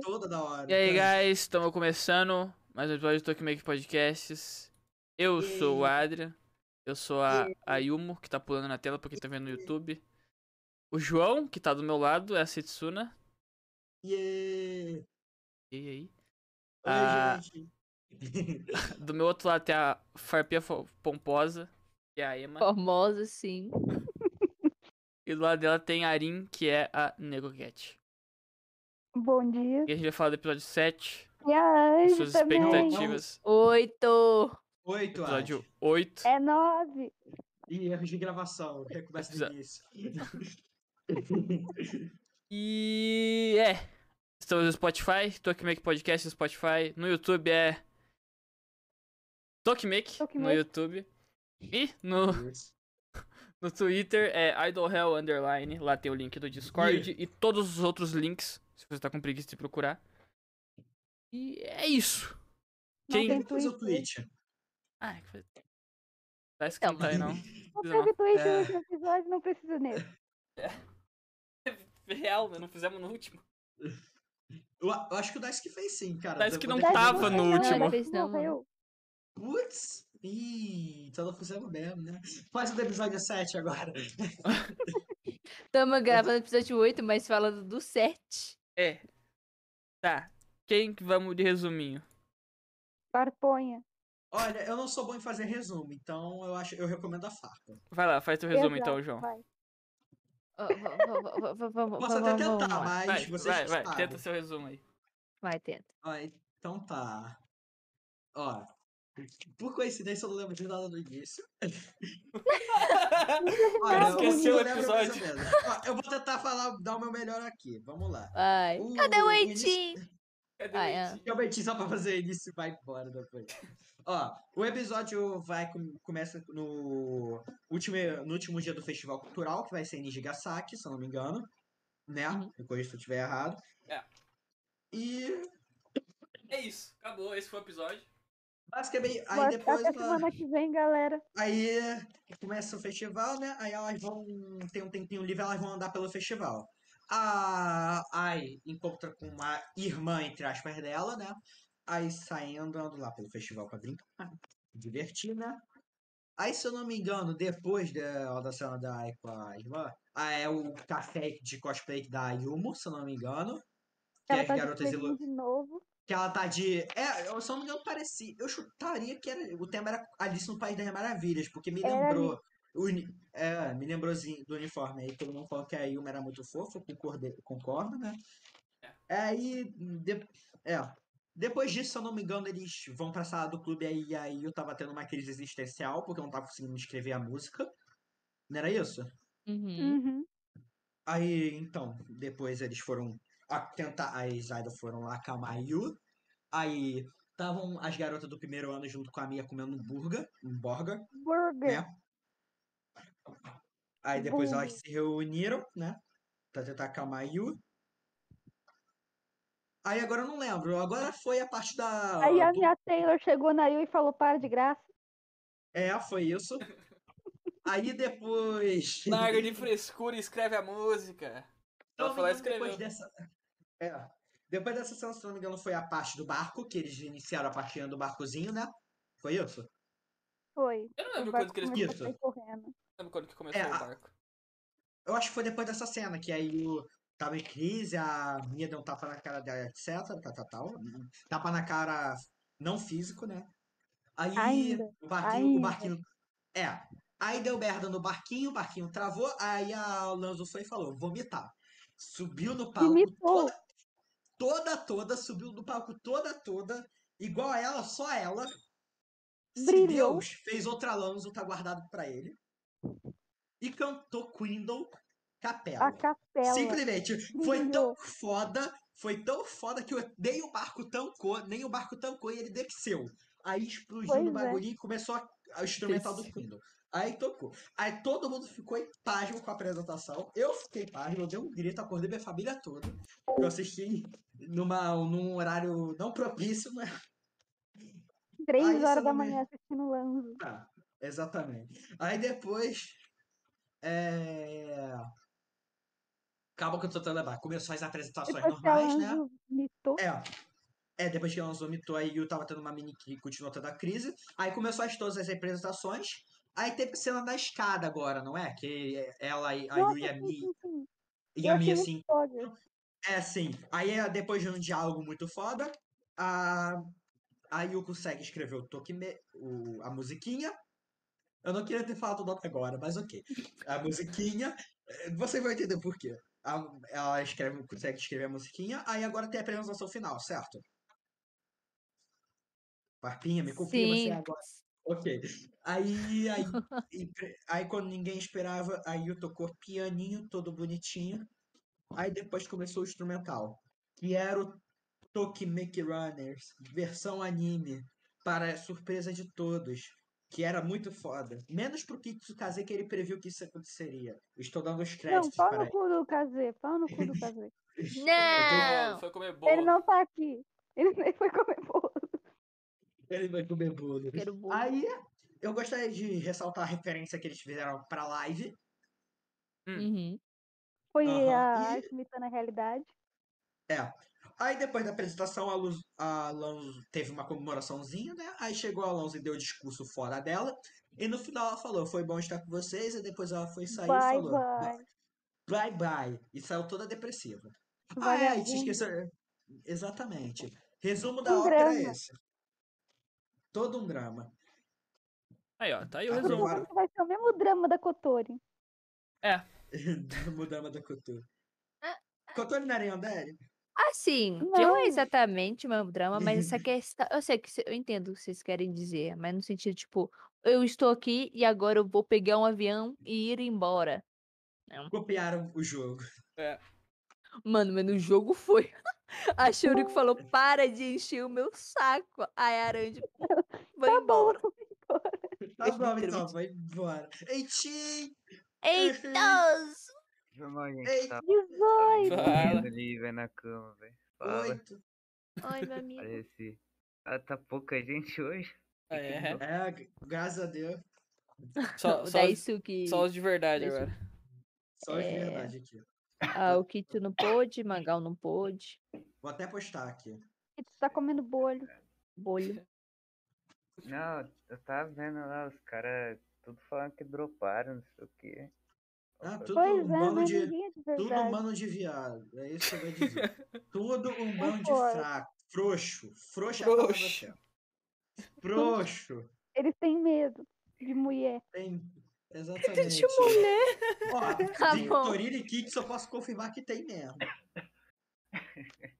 toda da hora. E aí, cara. guys, estamos começando mais um episódio do Tokimake Podcasts. Eu E sou o? Adria. Eu sou a, a Yumo, que tá pulando na tela pra quem tá vendo no YouTube. O João, que tá do meu lado, é a Setsuna. Yeah. E aí? Oi, Ah. gente. Do meu outro lado tem a Farpia Pomposa, que é a Emma. Formosa, sim. E do lado dela tem a Arin, que é a Negocat. Bom dia. E a gente vai falar do episódio 7, E a Anjo suas também. expectativas. Oito. Oito, Episódio acho. 8. É nove. E erros de gravação. Recomeça do início. E é. Estamos no Spotify, Tokimake Podcast no Spotify. No YouTube é. Tokimake, no Tokimake. YouTube. E no, no Twitter é IdolHell Underline. Lá tem o link do Discord e todos os outros links, se você tá com preguiça de procurar. E é isso. Não Quem. tem Depois o Twitch. Twitch. Ah, que foi- Parece que não Não, tá aí, não. Não não. teve Twitch É. no último episódio, não precisa nele. Real, né? Não fizemos no último. Eu, eu acho que o Dice que fez sim, cara. Depois não da- tava no Não, último. não não, Morreu. Putz. Ih, então não fizemos mesmo, né? Faz o do episódio 7 agora. Tamo gravando o episódio 8, mas falando do 7. É. Tá. Quem que vamos de resuminho? Parponha. Olha, eu não sou bom em fazer resumo, então eu acho, eu recomendo a farpa. Vai lá, faz teu resumo Exato, então, João. vai. Posso até tentar, mas Vai, vocês vai, vai, tenta seu resumo aí. Vai, tenta. Ó, então tá. Ó, por coincidência eu não lembro de nada do início. Olha, eu- Esqueceu o episódio. eu vou tentar falar, dar o meu melhor aqui. Vamos lá. Vai. O- Cadê o o Eitinho? Cadê o. Eitinho? Eu meti só pra fazer início e vai embora depois. Ó, o episódio vai com- começa no último, no último dia do Festival Cultural, que vai ser em Nijigasaki, se eu não me engano. Né? Uhum. Me corrija se eu estiver errado. É. E É isso, acabou, esse foi o episódio. Basicamente, aí Boa- depois. Até ela- semana que vem, galera. Aí começa o festival, né? Aí elas vão. Tem um tempinho livre, elas vão andar pelo festival. A Ai encontra com uma irmã, entre aspas, dela, né? Aí saem andando lá pelo festival pra brincar, divertir, né? Aí, se eu não me engano, depois da, da cena da Ai com a irmã, ah, é o café de cosplay da Yumo, se eu não me engano. Que Ela as tá garotas ilu- de novo. Que ela tá de. É, eu, eu não me engano, parecia. Eu chutaria que era, o tema era Alice no País das Maravilhas, porque me Era lembrou. o uni- é, me lembrou zi- do uniforme aí. Todo mundo falou que a Yuma era muito fofa, eu concorde- concordo, né? Aí. de- é. Depois disso, se eu não me engano, eles vão pra sala do clube aí, aí eu tava tendo uma crise existencial, porque eu não tava conseguindo escrever a música. Não era isso? Uhum. Uhum. Aí, então, depois eles foram a tentar, as idols foram lá acalmar a Yu. Aí, estavam as garotas do primeiro ano junto com a Mia comendo um burger, um burger, Burger. né? Aí depois elas se reuniram, né? Pra tentar acalmar a Yu. Aí agora eu não lembro, agora foi a parte da... Aí a minha Taylor chegou na Yu e falou: para de graça. É, foi isso. Aí depois... Larga de frescura e escreve a música. Se eu Ela não foi me lá e engano, depois dessa. É. Depois dessa cena, se eu não me engano, foi a parte do barco, que eles iniciaram a partilha do barcozinho, né? Foi isso? Foi. Eu não lembro quando que eles sair correndo. Não lembro quando que começou É, o a- barco. Eu acho que foi depois dessa cena, que aí o. Tava em crise, a Mia deu um tapa na cara dela, etc. Tal, tal, tal. Tapa na cara não físico, né? Aí Ainda, o barquinho, o barquinho. É. Aí deu merda no barquinho, o barquinho travou, aí a Lanzo foi e falou, vomitar. Subiu no palco Vomitou. toda, toda, toda, subiu no palco toda, toda, igual a ela, só ela. Se Brilhou. Deus fez outra Lanzo, tá guardado pra ele. E cantou Quindle Capela. A capela. Simplesmente, foi tão Brilhou. foda, foi tão foda que eu- nem o barco tancou, nem o barco tancou e ele desceu. Aí explodiu no Pois é. bagulhinho e começou a, a instrumental do Quindle. Aí tocou. Aí todo mundo ficou em pasmo com a apresentação. Eu fiquei pasmo, eu dei um grito, acordei minha família toda. Eu assisti numa, num horário não propício, né? Três Aí, eu horas da me- manhã assistindo Lanzo. Ah, exatamente. Aí depois. É... Acaba que eu tô tentando lembrar. Começou as apresentações Depois normais, né? Mitou. É. É, depois que ela vomitou, a Yu tava tendo uma mini que continuou tendo a crise. Aí começou as todas as representações. Aí teve cena da escada agora, não é? Que ela, e- a Yu Nossa, e a sim, Mi, sim, sim. e Eu a Mi achei assim, é, sim. Aí, é, depois de um diálogo muito foda, a, a Yu consegue escrever o Tokime, o, a musiquinha. Eu não queria ter falado o nome agora, mas ok. A musiquinha, eh, você vai entender por quê. A- ela escreve, consegue escrever a musiquinha, aí agora tem a apresentação final, certo? Parpinha, me confirma se é Sim. agora. Ok. Aí, aí, e aí quando ninguém esperava, a Yu tocou pianinho, todo bonitinho. Aí depois começou o instrumental, que era o Tokimeki Runners, versão anime, para surpresa de todos, que era muito foda. Menos pro Kitsukaze que ele previu que isso aconteceria. Estou dando os Não, créditos para no ele. cu do Kazê, pau no cu do Kazê. Não! Foi comer Ele não tá aqui. Ele nem foi comer bolo. Ele vai comer bolo. Quero bolo. Aí, eu gostaria de ressaltar a referência que eles fizeram pra live. Uhum. Foi Aham, a e- imitando a realidade. É. Aí depois da apresentação, a, Luz, a Alonso teve uma comemoraçãozinha, né? Aí chegou a Alonso e deu o discurso fora dela. E no final ela falou, foi bom estar com vocês. E depois ela foi sair e Bye, falou, bye. bye bye. E saiu toda depressiva. Ah, é, e te esqueceu. Exatamente. Resumo da Um ópera é esse. Todo um drama. Aí, ó, tá aí o Ah, resumo. vai ser o mesmo drama da Kotori. o drama da Couture. Ah, Couture não era Yandere? Assim, não Não. é exatamente o mesmo drama, mas essa questão. Eu sei que eu entendo o que vocês querem dizer, mas no sentido, tipo, eu estou aqui e agora eu vou pegar um avião e ir embora. Copiaram o jogo. Mano, mas no jogo foi. A Shuriko falou: para de encher o meu saco. Aí a Aranha vai Tá bom. embora. Tá bom, então, vai embora. Eitinho! Eitos! Foi mal, gente. Ei, Tava 18! Fala. morrendo ali, velho, na cama, velho. Oito. Oi, meu amigo. Parece. Ah, tá pouca gente hoje. É. É, graças a Deus. Só, só, os, Daisuke. só os de verdade agora. Só de É. verdade aqui. Ah, o Kito não pôde, Magal não pôde. Vou até postar aqui. E tu tá comendo bolho. Bolho. Não, eu tava vendo lá, os caras tudo falando que droparam, não sei o quê. Ah, tudo Pois um é, bando de. é de Tudo um bando de viado. É isso que eu vou dizer. tudo um bando de fraco. Frouxo. Frouxo é a palavra Frouxo. certa. Frouxo. Eles têm medo de mulher. Tem. Exatamente. De mulher. Ó, Tá de bom. Torino e Kicks eu posso confirmar que tem mesmo.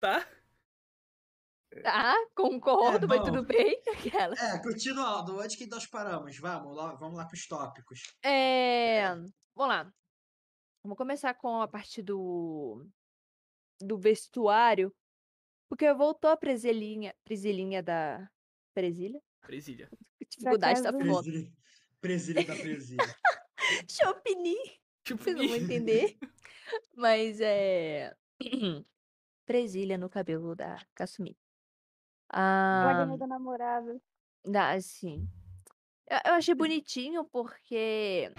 Tá? Tá, concordo, mas bom. tudo bem. Aquela. É, continuando, onde que nós paramos? Vamos lá, vamos lá pros tópicos. É. Vamos lá. Vamos começar com a parte do. do vestuário. Porque voltou a preselinha. Preselinha da. Presilha? Presília. Dificuldade tá casa. foda. Presília, presília da presília. Chopini. Tipo, Vocês não vão entender. Mas é. Presilha no cabelo da Kasumi. Ah, da namorada. dá, assim. Eu, eu achei bonitinho porque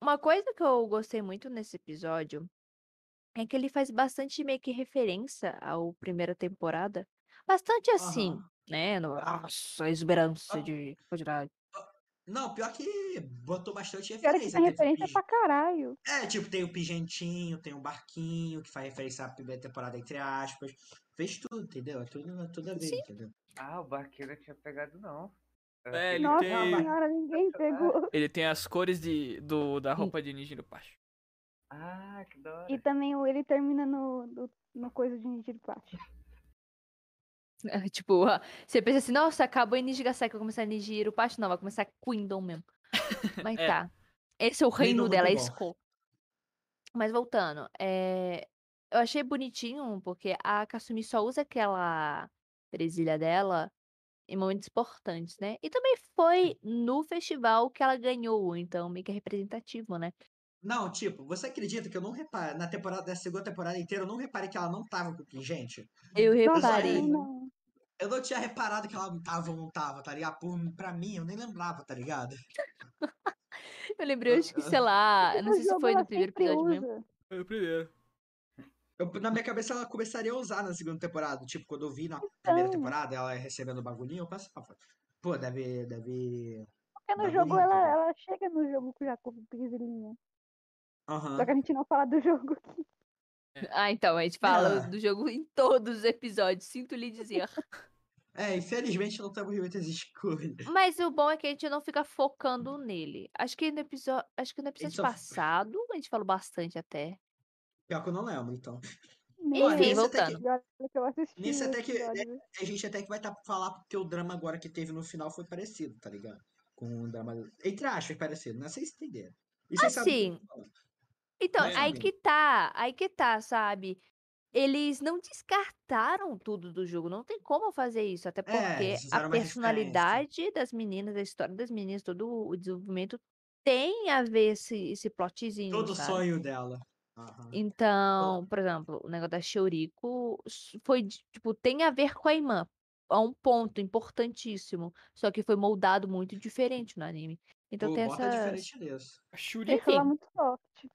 uma coisa que eu gostei muito nesse episódio é que ele faz bastante meio que referência ao primeira temporada. Bastante assim. Né? No, nossa, a exuberância Ah. de quantidade. Não, pior que botou bastante Pior é que referência. tem referência pis- pra caralho. É, tipo, tem o Pigentinho, tem o Barquinho, que faz referência à primeira temporada, entre aspas. Fez tudo, entendeu? É tudo, é tudo a ver, Sim. entendeu? Ah, o barqueiro não tinha pegado, não. É, ele Nossa tem- senhora, ninguém pegou. Ele tem as cores de, do, da roupa de ninja no Pacho. Ah, que da hora. E também o- ele termina no, no, no coisa de Ninja de Tipo, ah, você pensa assim, nossa, acabou em Nijigasaki, vai começar a Nijiro Pacho. Não, vai começar Quindon mesmo. Mas É. tá. Esse é o reino muito dela, é bom. Skull. Mas voltando, é... eu achei bonitinho, porque a Kasumi só usa aquela presilha dela em momentos importantes, né? E também foi no festival que ela ganhou, então meio que é representativo, né? Não, tipo, você acredita que eu não reparei, na temporada, da segunda temporada inteira, eu não reparei que ela não tava com pingente? Eu reparei. não. Eu não tinha reparado que ela não tava ou não tava, tá ligado? Por, pra mim, eu nem lembrava, tá ligado? Eu lembrei, acho que, sei lá, eu não No sei se foi no primeiro episódio mesmo. usa. Foi o primeiro. Eu, na minha cabeça ela começaria a usar na segunda temporada. Tipo, quando eu vi na primeira Então. temporada ela recebendo o bagulhinho, eu pensava, pô, deve. deve... Porque no jogo ela, né? ela chega no jogo já com piselinha. Aham. Só que a gente não fala do jogo aqui. Ah, então, a gente fala É. do jogo em todos os episódios, sinto lhe dizer. É, infelizmente não temos muitas escolhas. Mas o bom é que a gente não fica focando nele. Acho que no episódio, acho que no episódio só- passado a gente falou bastante até. Pior que eu não lembro, então. Enfim, nesse até que- voltando. E olha que até que- episódio. A gente até que vai estar pra falar porque o drama agora que teve no final foi parecido, tá ligado? Com o drama. Entre aspas, parecido. Não sei se entenderam. Eu Assim, falando. Então, É, aí que tá, aí que tá, sabe? Eles não descartaram tudo do jogo, não tem como fazer isso, até É, porque eles a fizeram uma referência. personalidade das meninas, a história das meninas, todo o desenvolvimento tem a ver esse, esse plotzinho, Todo o sabe? sonho dela. Aham. Então, por exemplo, o negócio da Shioriko s- foi, de- tipo, tem a ver com a irmã, a um ponto importantíssimo, só que foi moldado muito diferente no anime. Então Pô, tem bota essas... diferente nisso. A lá é muito forte.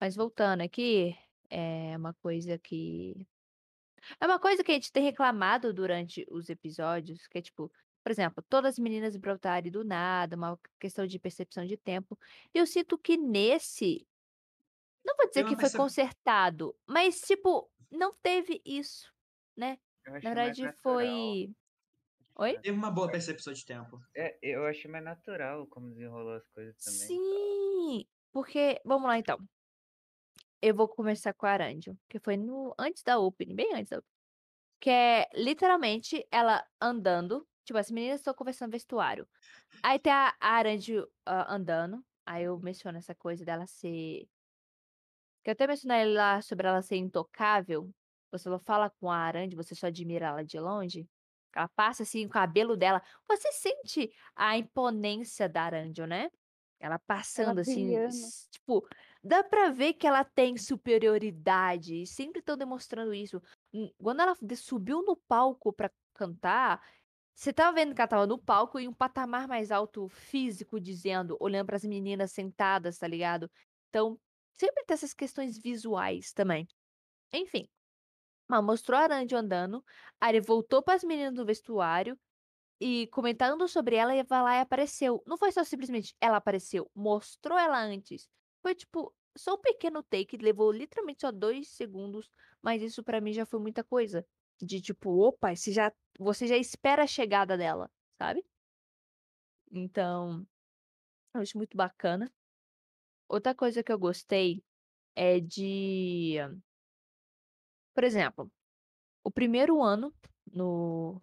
Mas voltando aqui, é uma coisa que. É uma coisa que a gente tem reclamado durante os episódios, que é tipo, por exemplo, todas as meninas brotarem do nada, uma questão de percepção de tempo. E eu sinto que nesse. Não vou dizer que foi consertado, mas, tipo, não teve isso, né? Na verdade, foi. Oi? Teve uma boa percepção de tempo. É, eu achei mais natural como desenrolou as coisas também. Sim! Porque, vamos lá então. Eu vou começar com a Arandio, que foi no antes da opening, bem antes da opening. Que é literalmente ela andando. Tipo, as meninas estão conversando no vestuário. Aí tem a Arandio ah, andando. Aí eu menciono essa coisa dela ser. Que eu até mencionei lá sobre ela ser intocável. Você não fala com a Arandio, você só admira ela de longe. Ela passa assim, o cabelo dela. Você sente a imponência da Arandio, né? Ela passando assim, brilhando. s- tipo, dá pra ver que ela tem superioridade. Sempre estão demonstrando isso. Hum, Quando ela subiu no palco pra cantar, você tava vendo que ela tava no palco e um patamar mais alto físico, dizendo, olhando pras meninas sentadas, tá ligado? Então, sempre tem essas questões visuais também. Enfim. Mas mostrou a Arandio andando, aí ele voltou pras meninas no vestuário e comentando sobre ela, e vai lá e apareceu. Não foi só simplesmente ela apareceu, mostrou ela antes. Foi tipo, só um pequeno take, levou literalmente só dois segundos, mas isso pra mim já foi muita coisa. De tipo, opa, você já, você já espera a chegada dela, sabe? Então, eu acho muito bacana. Outra coisa que eu gostei é de. Por exemplo, o primeiro ano no,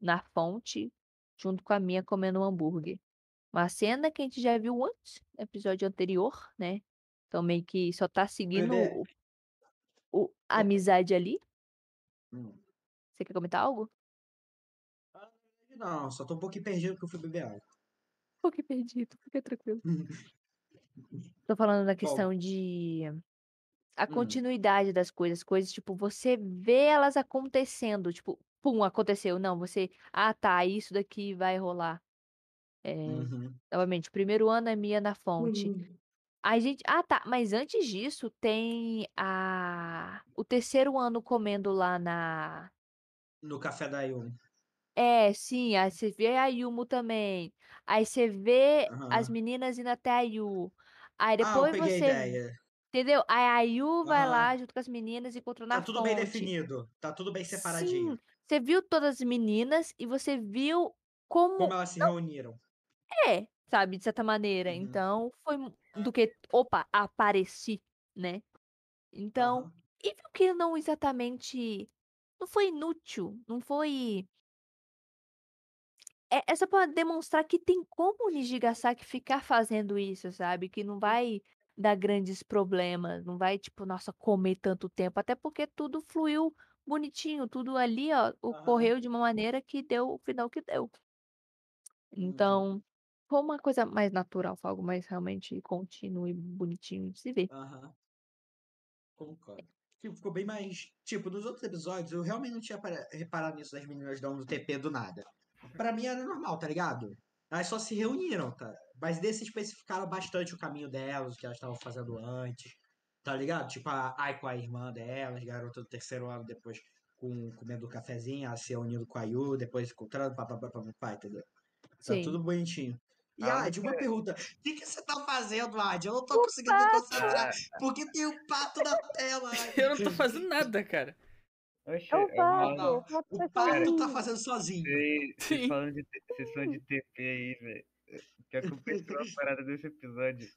na fonte, junto com a minha comendo um hambúrguer. Uma cena que a gente já viu antes, no episódio anterior, né? Então meio que só tá seguindo Bebê. o, o- a amizade ali. Hum. Você quer comentar algo? Não, só tô um pouquinho perdido porque eu fui beber água. Um pouquinho perdido, fica tranquilo. Tô falando da Bom. questão de a Hum. continuidade das coisas, coisas tipo, você vê elas acontecendo, tipo, pum, aconteceu. Não, você, ah, tá, isso daqui vai rolar. É, Uhum. novamente, primeiro ano é Mia na fonte. A gente, ah, tá, mas antes disso tem a o terceiro ano comendo lá na No café da Yumi. É, sim, aí você vê a Yumo também. Aí você vê as Aham. meninas indo até a Yu. Aí Ah, depois peguei a você ideia. Entendeu? Aí a Yu vai lá Aham. junto com as meninas e encontra Tá na tudo bem definido. Tá tudo bem Sim, separadinho. você viu todas as meninas e você viu como Como elas se reuniram. é, sabe, de certa maneira. Uhum. Então, foi do que, opa, apareci, né? Então, Aham. e viu que não exatamente. Não foi inútil, não foi. É, é só pra demonstrar que tem como o Nijigasaki ficar fazendo isso, sabe? Que não vai dar grandes problemas, não vai, tipo, nossa, comer tanto tempo. Até porque tudo fluiu bonitinho, tudo ali, ó, ocorreu de uma maneira que deu o final que deu. Uhum. Então, foi uma coisa mais natural, foi algo mais realmente contínuo e bonitinho de se ver. Aham. Concordo. Tipo, ficou bem mais. Tipo, nos outros episódios, eu realmente não tinha para- reparado nisso das meninas dando TP do nada. Pra mim era normal, tá ligado? Elas só se reuniram, tá? Mas desses especificaram bastante o caminho delas, o que elas estavam fazendo antes. Tá ligado? Tipo, a Ai com a irmã dela, as garotas do terceiro ano depois com, comendo cafezinho, a se unindo com a Yu, depois encontrando, papapá, papapá, entendeu? Tá Sim. tudo bonitinho. E, Ah, Ad, uma pergunta. O que, que você tá fazendo, Ad? Eu não tô O conseguindo pato. concentrar. Porque tem um pato na tela, Ad. Eu não tô fazendo nada, cara. Oxe, É o eu pato. não. O pato O tá pato tá sozinho. fazendo sozinho. Vocês Sim. vocês falando de vocês falando de TP aí, velho. Quer que eu pense uma parada desse episódio?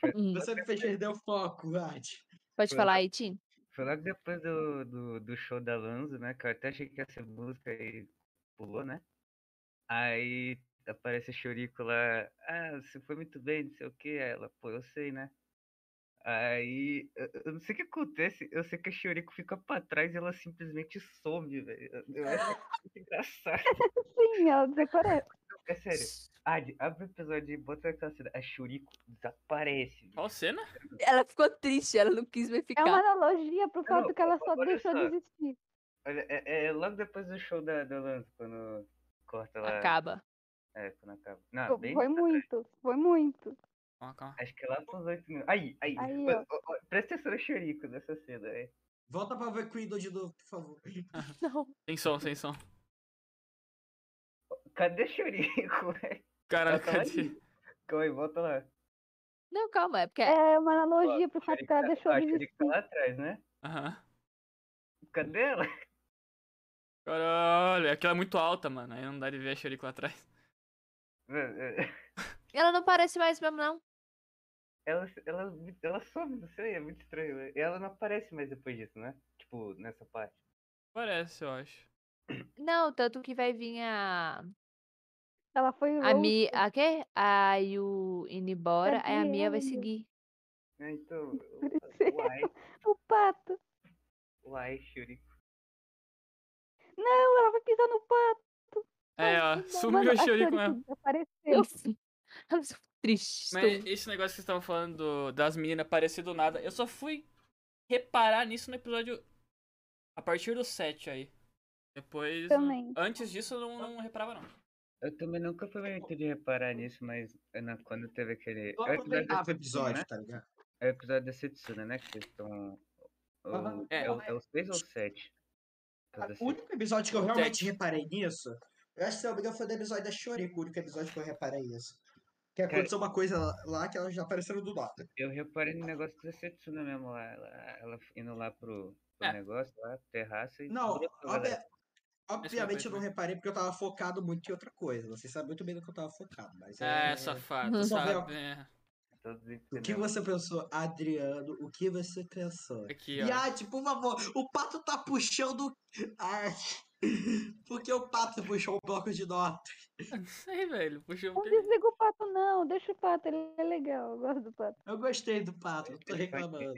Foi, Hum, Você me fez perder o foco, Ad. Pode Foi. falar aí, Tim? foi logo depois do, do, do show da Lanzo, né? Que eu até achei que ia ser música e pulou, né? Aí aparece a Chorico lá. Ah, você foi muito bem, não sei o que. Ela, pô, eu sei, né? Aí, eu, não sei o que acontece, eu sei que a Chorico fica pra trás e ela simplesmente some, velho. Eu- acho muito engraçado. Sim, ela desaparece. É sério. Ad, abre o episódio e bota aquela cena. A Shuriko desaparece. velho. Qual cena? Ela ficou triste, ela não quis mais É ficar. uma analogia pro fato Não, que ela só deixou só. de existir. Olha, é, é logo depois do show da, da Lance, quando corta lá. Acaba. É, quando acaba. Não, Pô, bem. Foi muito, foi muito. Calma, calma. Acho que é lá pros 8 minutos. Aí, aí. Aí, ó, ó, ó, presta atenção no Shuriko nessa cena, é. Volta pra ver Cuido de novo, por favor. Não. Sem som, sem som. Cadê Shuriko, velho? Caralho, Ela tá cadê? Calma aí, volta lá. Não, calma, é porque. É uma analogia pro A fato que ela deixou tá- de a Shuriko tá existir. lá atrás, né? Aham. Cadê ela? Caralho, aquela é muito alta, mano. Aí não dá de ver a Shurico lá atrás. Mano, é- Ela não parece mais mesmo, não. Ela, ela, ela some, não sei, é muito estranho. né? Ela não aparece mais depois disso, né? Tipo, nessa parte. Parece, eu acho. Não, tanto que vai vir a. Ela foi A Mi. A quê? A Yu indo embora, aí a Mia vai seguir. É, então, uai, O pato. uai, Shuri. Não, ela vai pisar no pato. É, ó, sumiu a a Shurico Shurico mesmo. desapareceu. Eu sou triste. Mas esse negócio que vocês estavam falando do- das meninas aparecer do nada, eu só fui reparar nisso no episódio a partir do 7 aí. Depois. Também. Antes disso eu não, não reparava, não. Eu também nunca fui muito de reparar nisso, mas é na- quando teve aquele. É o episódio aproveitava o né? tá ligado? É o episódio da Setsuna, né? Que vocês estão. O- É. É, o- é os 6 ou 7? O único episódio que eu Sete. realmente reparei nisso, eu acho que se não me engano foi do episódio da Shurico, o único episódio que eu reparei isso. Que Cara- aconteceu uma coisa lá- que elas já apareceram do nada. Eu reparei no negócio da Setsuna mesmo lá. Ela, ela indo lá pro, pro É. negócio lá, terraço e. Não, obvia- obviamente eu não reparei porque eu tava focado muito em outra coisa. Vocês sabem muito bem do que eu tava focado, mas É, é... safado, Uhum. sabe? É. O que você pensou, Adriano? O que você pensou? Aqui, ó. Yati, por favor, o pato tá puxando. Ai, porque o pato puxou um bloco de nota. Não sei, velho. Puxa Não o desliga o pato, não. Deixa o pato, ele é legal. Eu gosto do pato. Eu gostei do pato, não tô reclamando.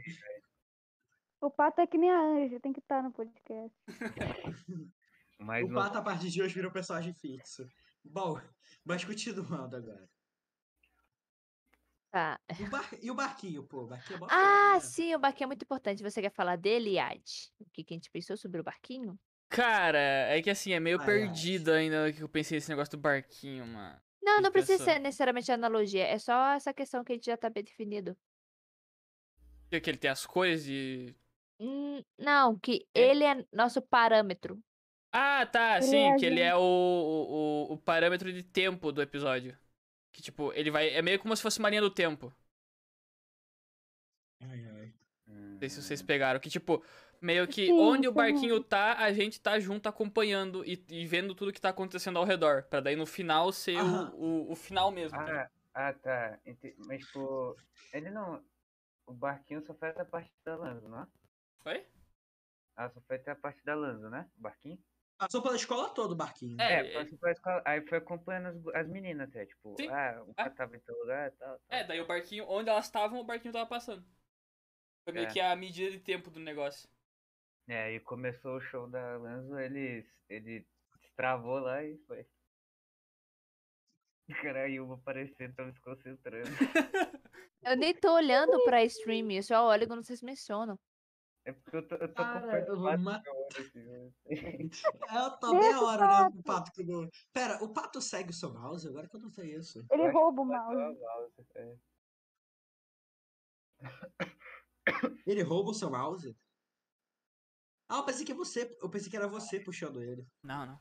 O pato é que nem a Anja, tem que estar no podcast. Mas O no- pato a partir de hoje virou personagem fixo. Bom, mas continuando agora. Tá. O bar- E o barquinho, pô? O barquinho é Ah, né? sim, o barquinho é muito importante. Você quer falar dele, Yad? O que, que a gente pensou sobre o barquinho? Cara, é que assim, é meio Ai, perdido ainda que eu pensei nesse negócio do barquinho, mano. Não, não precisa ser necessariamente analogia. É só essa questão que a gente já tá bem definido. Que que ele tem as cores de. Hum, não, que É? ele é nosso parâmetro. Ah, tá, Ele sim, é que ele gente. é o, o, o parâmetro de tempo do episódio. Que tipo, ele vai. É meio como se fosse uma linha do tempo. Ai, ai. Não sei se vocês pegaram. Que tipo, meio que Sim, onde o sim. barquinho tá, a gente tá junto acompanhando e, e vendo tudo que tá acontecendo ao redor. Pra daí no final ser o, Aham. o, o final mesmo. tá? Ah, ah, tá. Mas, tipo, ele não. O barquinho só foi até a parte da Lanza, não é? Foi? Ah, só foi até a parte da Lanza, né? O barquinho? Passou pela escola toda o barquinho. É, É, passou pra escola, aí foi acompanhando as, as meninas até, tipo, Sim. ah, o Ah. cara tava em tal lugar e tal, tal. É, daí o barquinho, onde elas estavam, o barquinho tava passando. Foi meio É. que a medida de tempo do negócio. É, aí começou o show da Lanzo, ele, ele destravou lá e foi. Cara, a Yuma aparecendo, tava se concentrando. Eu nem tô olhando pra stream, eu só olho quando vocês mencionam. É porque eu tô, eu tô Cara, eu o vou pato ma- na hora, né? Eu tô meia o hora olhando pro pato. pato que não. Pera, o pato segue o seu mouse? Agora que eu não sei isso. Ele Eu rouba o o pato o mouse, é. Ele rouba o seu mouse? Ah, eu pensei que você. Eu pensei que era você puxando ele. Não, não.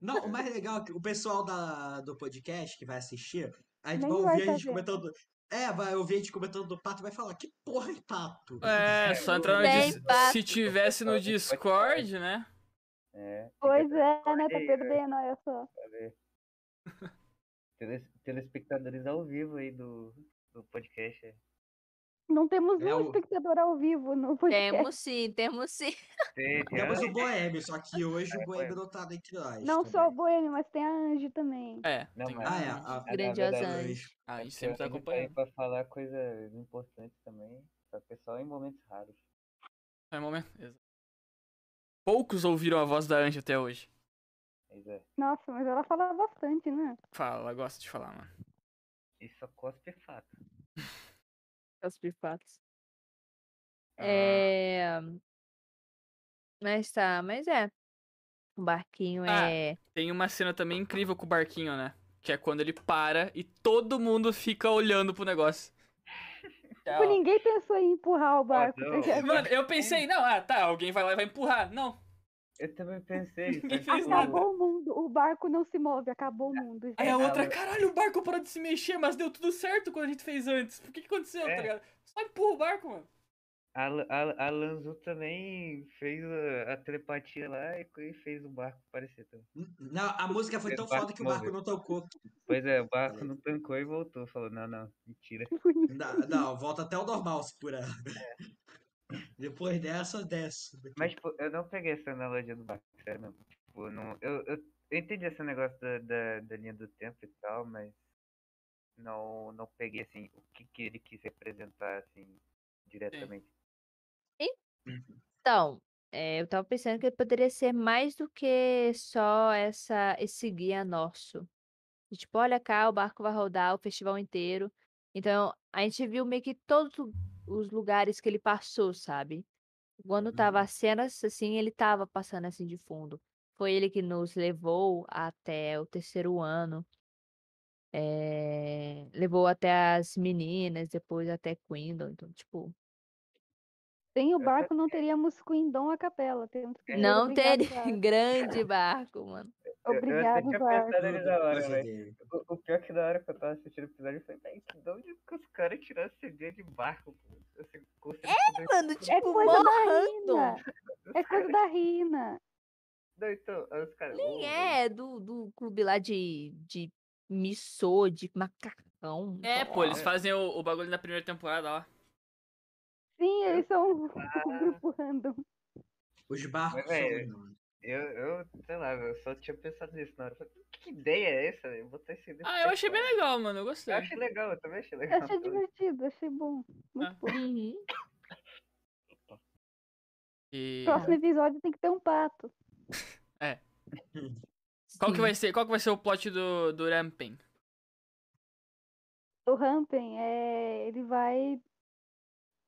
Não, o mais legal é que o pessoal da, do podcast que vai assistir, a gente Nem vai ouvir a gente comentando. É, vai ouvir a gente comentando do pato e vai falar, que porra é pato? É, só entrar no Bem, Dis- pato. Se tivesse no Discord, né? É, Pois é, né? Aí, perdendo, olha só. Telespectadores ao vivo aí do, do podcast. É. Não temos É um o- espectador ao vivo no podcast. Temos sim, temos sim. Tem, tem Temos a- o Boêmio, só que hoje o É, Boêmio Boêmio. não tá entre nós. Não também. só o Boêmio, mas tem a Angie também. É. Não, tem- mas- Ah, é. A, Grandiosa verdade, Anjo. A gente Porque sempre tá a acompanhando. Pra falar coisas importantes também, só que é só em momentos raros. É momento. Exato. Poucos ouviram a voz da Anja até hoje. É, Nossa, mas ela fala bastante, né? Fala, ela gosta de falar, mano. isso cospe fato. Os pifatos. Ah, É. Mas tá, mas é. O barquinho Ah. é. Tem uma cena também incrível com o barquinho, né? Que é quando ele para e todo mundo fica olhando pro negócio. Tipo, ninguém pensou em empurrar o barco. não. tá? Mano, eu pensei, não, ah, tá, alguém vai lá e vai empurrar. Não. Eu também pensei. Ninguém fez nada. Acabou o mundo, o barco não se move, acabou o mundo. Aí a É, outra, caralho, o barco parou de se mexer, mas deu tudo certo quando a gente fez antes. Por que que aconteceu, É. tá ligado? Só empurra o barco, mano. A, a, a Lanzu também fez a, a telepatia lá e, e fez o barco parecer também. Não, a música foi tão O barco foda que o barco não tocou. Pois é, o barco não tancou e voltou. Falou, não, não, mentira. Não, não, volta até o normal se por ela. Depois dessa, desce. Mas, tipo, eu não peguei essa analogia do barco, sério mesmo. Tipo, não, eu, eu, eu entendi esse negócio da, da, da linha do tempo e tal, mas não, não peguei, assim, o que, que ele quis representar, assim, diretamente. Então, é, eu tava pensando que ele poderia ser mais do que só essa, esse guia nosso. De Tipo, olha cá, o barco vai rodar o festival inteiro. Então, a gente viu meio que todos o- os lugares que ele passou, sabe? Quando tava Uhum. as cenas, assim, ele tava passando assim de fundo. Foi ele que nos levou até o terceiro ano. É, levou até as meninas, depois até Quindon. Então, tipo, Sem o barco não teríamos Quindon a capela. Temos que dizer não teria grande barco, mano. Eu- eu até Obrigado, tinha barco. pensado nele na hora, Coisa velho. O, o pior que na hora que eu tava assistindo o episódio, eu "Véi, que de onde que os caras tiraram ideia de barco? pô?" Assim, pudessem- Mano, É tipo, coisa da morrando. Rina. É coisa da Rina. Não, então, os caras. Nem "Ô, é do, do clube lá de, de missô, de macacão. É, pô, eles É. fazem o, o bagulho na primeira temporada lá. Sim, eles são Ah. um grupo random. Os barcos Mas, velho, são. Eu, eu, sei lá, eu só tinha pensado nisso na hora. Eu que ideia é essa? velho? Botar esse Ah, eu achei bem legal, mano. Eu gostei. Eu achei legal, eu também achei Eu legal. achei divertido, achei bom. Muito Ah. bom. Uhum. E... Próximo episódio tem que ter um pato. Qual que vai ser, qual que vai ser o plot do, do Ramping? O Rampen, é, ele vai.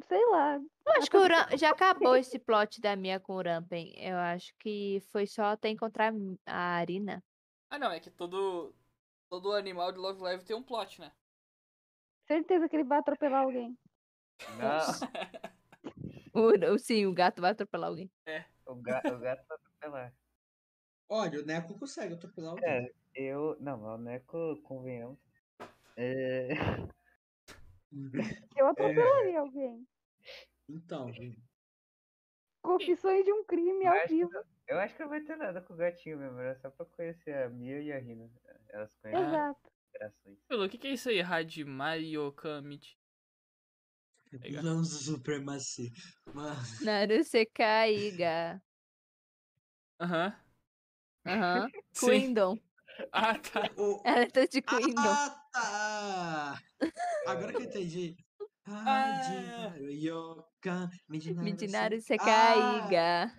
Sei lá. Eu acho que o Ram- já acabou esse plot da Mia com o Rampen. Eu acho que foi só até encontrar a Arina. Ah, não, é que todo todo animal de Love Live tem um plot, né? Certeza que ele vai atropelar alguém. Não, O, sim, o gato vai atropelar alguém. o, ga, o gato vai atropelar. Olha, o Neco consegue atropelar alguém. Cara, eu. Não, mas o Neco, convenhamos. É. Eu atropelaria alguém. Então, Confissões de um crime Eu ao acho, que vivo. não, eu acho que não vai ter nada com o gatinho mesmo, era só pra conhecer a Mia e a Rina. Elas conhecem as Exato. Pelo, o que, que é isso aí? Hajimari Okamichi? Legal. Lança Supremacy. Mano, Naru Sekaiga. Aham. Aham. Quindon. Ah, tá. o... Ela é toda de Quindon. Ah, tá! Agora que eu entendi. Ah. Yoka, Midinaru Sekaiga.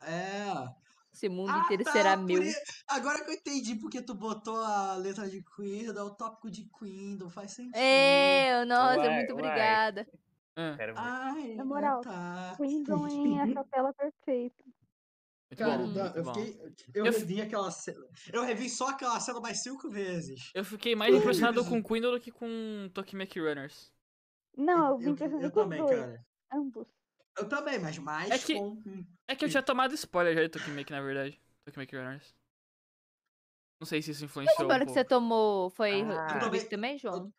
É. Esse mundo Ah, inteiro tá, será meu. Agora que eu entendi porque tu botou a letra de Queen, dá o tópico de Queen, não faz sentido. É, nossa, Uai, muito uai. obrigada. Muito. Ai, Na moral, tá. Quindon em a capela perfeita. Muito Cara, bom, dá- muito eu bom. fiquei. Eu, Eu revi aquela cena. Eu revi só aquela cena mais cinco vezes. Eu fiquei mais impressionado com Queen do que com Tokimeki Runners. Não, eu Eu, me eu impressionei com também, dois. cara. Ambos. Eu também, mas mais É que- com. É que eu tinha tomado spoiler já de Tokimeki, na verdade. Tokimeki Runners. Não sei se isso influenciou um Agora que você tomou foi Ah. Eu também- João?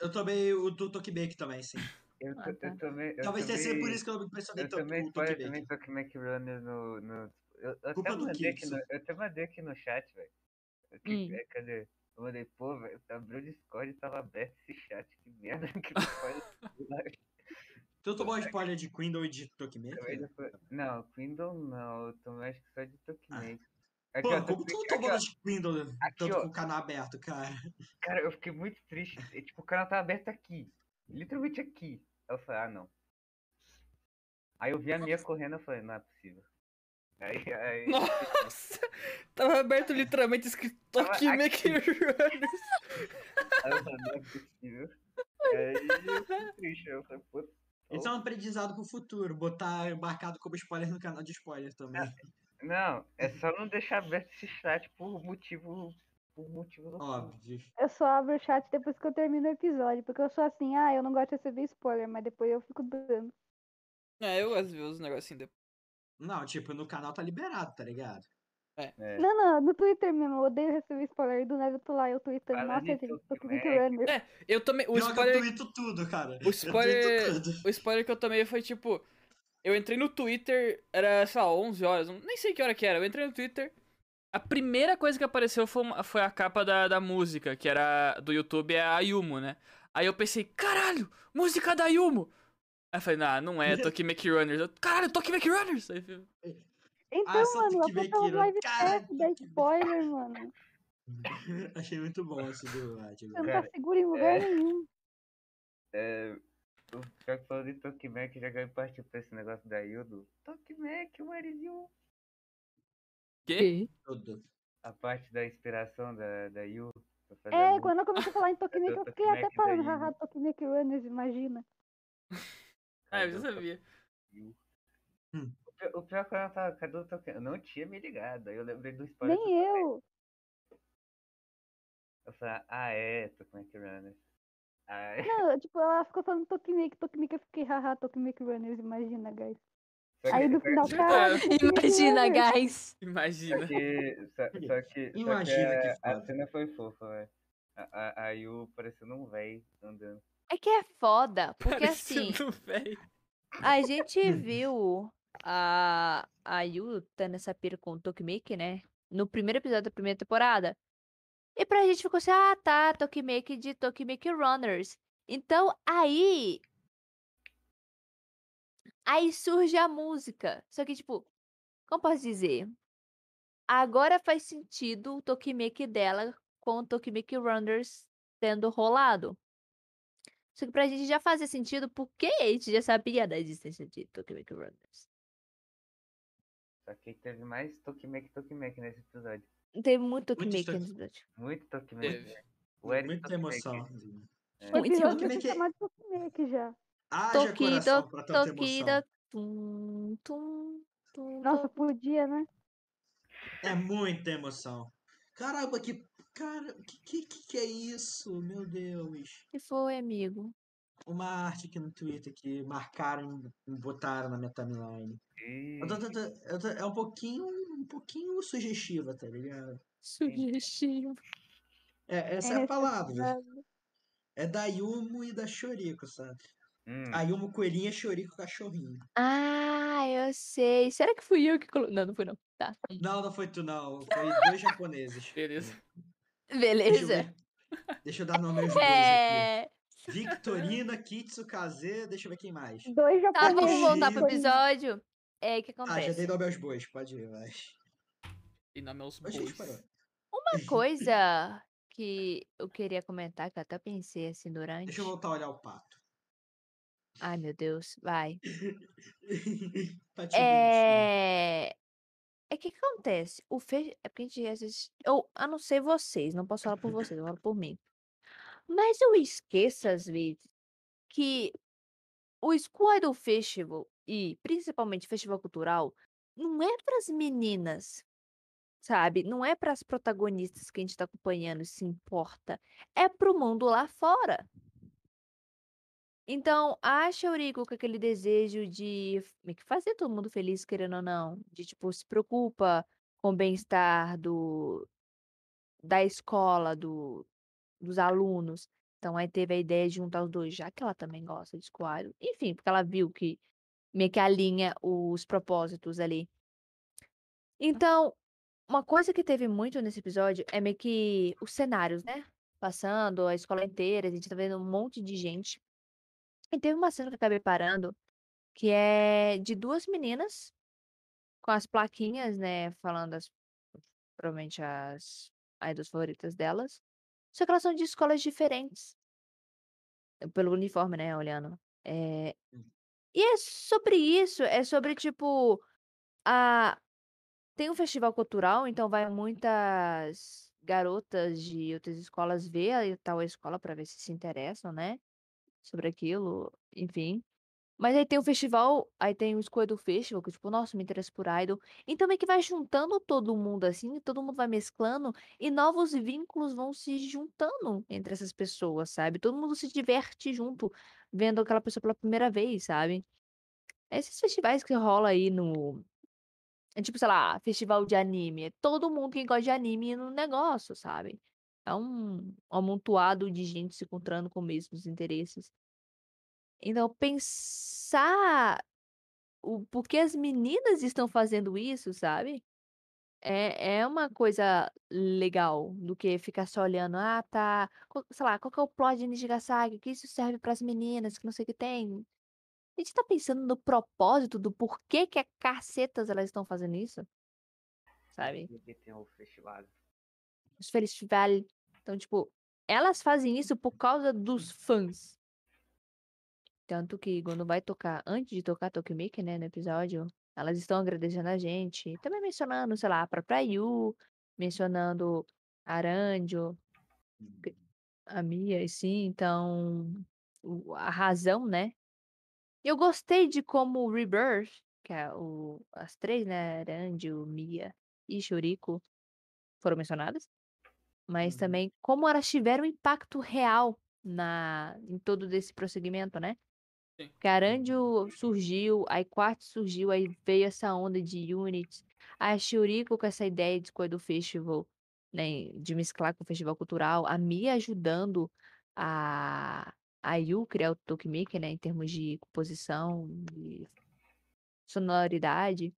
Eu tomei o do Tokibeki também, sim. Eu, Ah, tá. eu tomei. Eu Talvez tenha sido por tomei- isso que eu me impressionei Eu tanto spoiler Tokibeki. também Tokimeki Runner no. no eu, eu até Culpa mandei aqui no, eu até mandei aqui no chat, velho. Hum. é, Cadê? Eu mandei, pô, velho, abriu o Discord e tava aberto esse chat, que merda que spoiler. Tu tomou spoiler de Quindle e de foi- Não, Quindle não, eu tomei acho que só de Tokimeki. Pô, Aqui, ó, como tu não tomou de Quindle Aqui, tanto ó. com o canal aberto, cara? Cara, eu fiquei muito triste. e, Tipo, o canal tava aberto aqui. Literalmente aqui. Aí eu falei, ah não. Aí eu vi a minha correndo e falei, não é possível. Aí, aí. Nossa! Tava aberto literalmente escrito Tava Tokimeki Runners. Eu não é possível. Aí eu fiquei triste. Eu falei, putz. Isso é um aprendizado pro futuro, botar marcado como spoiler no canal de spoiler também. Não, é só não deixar aberto esse chat por motivo. Por motivo Óbvio. Eu só abro o chat depois que eu termino o episódio, porque eu sou assim, ah, eu não gosto de receber spoiler, mas depois eu fico dando. É, eu gosto de ver os negocinhos depois. Não, tipo, no canal tá liberado, tá ligado? É. Não, não, no Twitter mesmo, eu odeio receber spoiler. Do nada eu tô lá, eu tweetando, Falando nossa, gente, tô com Tokimeki, Runner. É, eu também. O que spoiler. eu tweeto tudo, cara. O spoiler. Eu. O spoiler que eu tomei foi tipo. Eu entrei no Twitter, era, sei lá, 11 horas, não- nem sei que hora que era. Eu entrei no Twitter. A primeira coisa que apareceu foi, uma- foi a capa da, da música, que era do YouTube, é a Ayumu, né? Aí eu pensei, caralho, música da Ayumu! Aí eu falei, nah, não é Tokimeki Runners. Eu, caralho, Tokimeki Runners! Aí eu, Então, Ah, mano, Tokimeki botar os Runner. live test da spoiler, mano. Achei muito bom esse do Atila. Você não tá seguro em lugar é. nenhum. É, o pior que falou de Tokimeki, já que eu partiu pra esse negócio da Yudo. Tokimeki, what is you? Tudo. A parte da inspiração da, da Yu. É, quando eu comecei a falar em Tokimeki, eu fiquei até falando, daí. haha, Tokimeki Runners, imagina. Ah, eu já sabia. Hum. O pior- O é que eu não tava, cadê o Tokimeki? Eu não tinha me ligado, aí eu lembrei do spoiler. Nem eu. Eu falei, ah é, Tokimeki Runners. Ah, é. Não, tipo, ela ficou falando Tokimeki, Tokimeki, eu fiquei, haha, Tokimeki Runners, imagina, guys. Só Aí que- no só final, que- cara, Tokimeki Imagina, guys. Imagina. Só que, só, só que, só Imagina que a, a foda. cena foi fofa, velho. A, a, a Yu parecendo um véi andando. É que é foda, porque assim, Parecendo velho. a gente viu a, a Yu tendo essa pira com o Tokimeki, né? No primeiro episódio da primeira temporada. E pra gente ficou assim, ah tá, Tokimeki de Tokimeki Runners. Então aí. Aí surge a música. Só que, tipo, como posso dizer? Agora faz sentido o Tokimeki dela com o Tokimeki Runners tendo rolado. Só que pra gente já fazia sentido porque a gente já sabia da existência de Tokimeki Runners. Só que teve mais Tokimeki Tokimeki nesse episódio. Tem muito Tokimeki história. nesse episódio. Muito Tokimeki. Teve. Muita emoção. É. Muito vai Tokimeki- chamado Tokimeki já. Haja Tokido, coração pra tanta emoção. Tokida, tum, tum, tum, Nossa, podia, né? É muita emoção. Caramba, que. Cara, que, que, que que é isso? Meu Deus. que foi, amigo? Uma arte aqui no Twitter que marcaram e botaram na minha timeline. Ih, Eu tô- tô- tô- eu tô- é um pouquinho, um pouquinho sugestiva, tá ligado? Sugestivo. É, essa é, É, a palavra. É da Yumo e da Chorico, sabe? hum, A Yumo coelhinha, Chorico cachorrinho. Ah, eu sei. Será que fui eu que coloquei? Não, não fui não. Tá. Não, não foi tu não. Foi dois japoneses. Beleza. Deixa eu, Beleza. Deixa eu dar nome aos dois aqui. É. Victorina, Kitsukaze, deixa eu ver quem mais. Dois Tá, vamos japoneses. voltar pro episódio. É, o que Ah, já acontece? dei nome aos bois, pode ir, vai. E nome aos bois. Uma coisa que eu queria comentar, que eu até pensei assim durante. Deixa eu voltar a olhar o pato. Ai, meu Deus, vai. Bonitinho. É. É que acontece? O fe... É porque a gente às vezes. Eu, eu não sei vocês, não posso falar por vocês, eu falo por mim. Mas eu esqueço às vezes que o School Idol Festival e principalmente Festival Cultural não é para as meninas, sabe? Não é para as protagonistas que a gente tá acompanhando e se importa. É pro mundo lá fora. Então, a Shioriko com aquele desejo de meio que fazer todo mundo feliz, querendo ou não, de tipo, se preocupa com o bem-estar do da escola, do dos alunos. Então aí teve a ideia de juntar os 2, já que ela também gosta de Squall, enfim, porque ela viu que meio que alinha os propósitos ali. Então, uma coisa que teve muito nesse episódio é meio que os cenários, né, passando, a escola inteira, a gente tá vendo um monte de gente. E teve uma cena que eu acabei parando, que é de 2 meninas com as plaquinhas, né, falando as provavelmente as idols favoritas delas, só que elas são de escolas diferentes. Pelo uniforme, né, olhando. Eh, Hum. e é sobre isso, é sobre tipo, a tem um festival cultural, então vai muitas garotas de outras escolas ver a tal escola pra ver se se interessam, né, sobre aquilo, enfim. Mas aí tem o festival, aí tem o Skoedo Festival, que tipo, nossa, me interesso por idol. Então meio que vai juntando todo mundo, assim, todo mundo vai mesclando e novos vínculos vão se juntando entre essas pessoas, sabe. Todo mundo se diverte junto, vendo aquela pessoa pela primeira vez, sabe. Esses festivais que rola aí no é tipo, sei lá, festival de anime, é todo mundo que gosta de anime no negócio, sabe. É um amontoado de gente se encontrando com mesmos interesses. Então pensar o porquê as meninas estão fazendo isso, sabe, é é uma coisa legal, do que ficar só olhando, ah tá, sei lá, qual que é o plot de Nijigasaki, que isso serve para as meninas, que não sei o que tem. A gente tá pensando no propósito do porquê que a cacetas elas estão fazendo isso. Sabe. Porque tem o festival. Os festival. Então, tipo, elas fazem isso por causa dos fãs. Tanto que quando vai tocar antes de tocar Tokimeki, né, no episódio, elas estão agradecendo a gente, também mencionando, sei lá, a própria Yu, mencionando a Aranjo, que a Mia, assim, então, o a razão, né. Eu gostei de como o Rebirth, que é o as 3, né, Aranjo, Mia e Shuriko foram mencionadas, mas Uhum. também como elas tiveram impacto real na em todo desse prosseguimento, né. Sim. A Aranjo surgiu, aí Quartz surgiu, aí veio essa onda de units, a Shuriko com essa ideia de Skoedo Festival, né, de mesclar com o festival cultural, a Mia ajudando a a Yu criar o Tokimeki, né, em termos de composição, de sonoridade.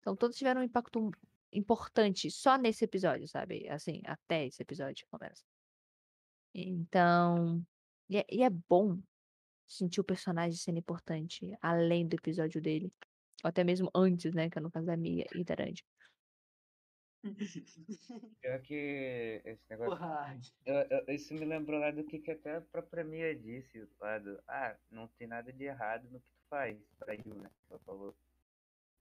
Então todos tiveram um impacto importante só nesse episódio, sabe, assim, até esse episódio começa. Então, e é e é bom sentir o personagem sendo importante, além do episódio dele, ou até mesmo antes, né, que é no caso da Mia e da Aranjo. Pior que esse negócio. Porra. Eu, eu- isso me lembrou lá do que, que até a própria Mia disse, lá do, ah, não tem nada de errado no que tu faz, pra Yu, né? que Ela falou.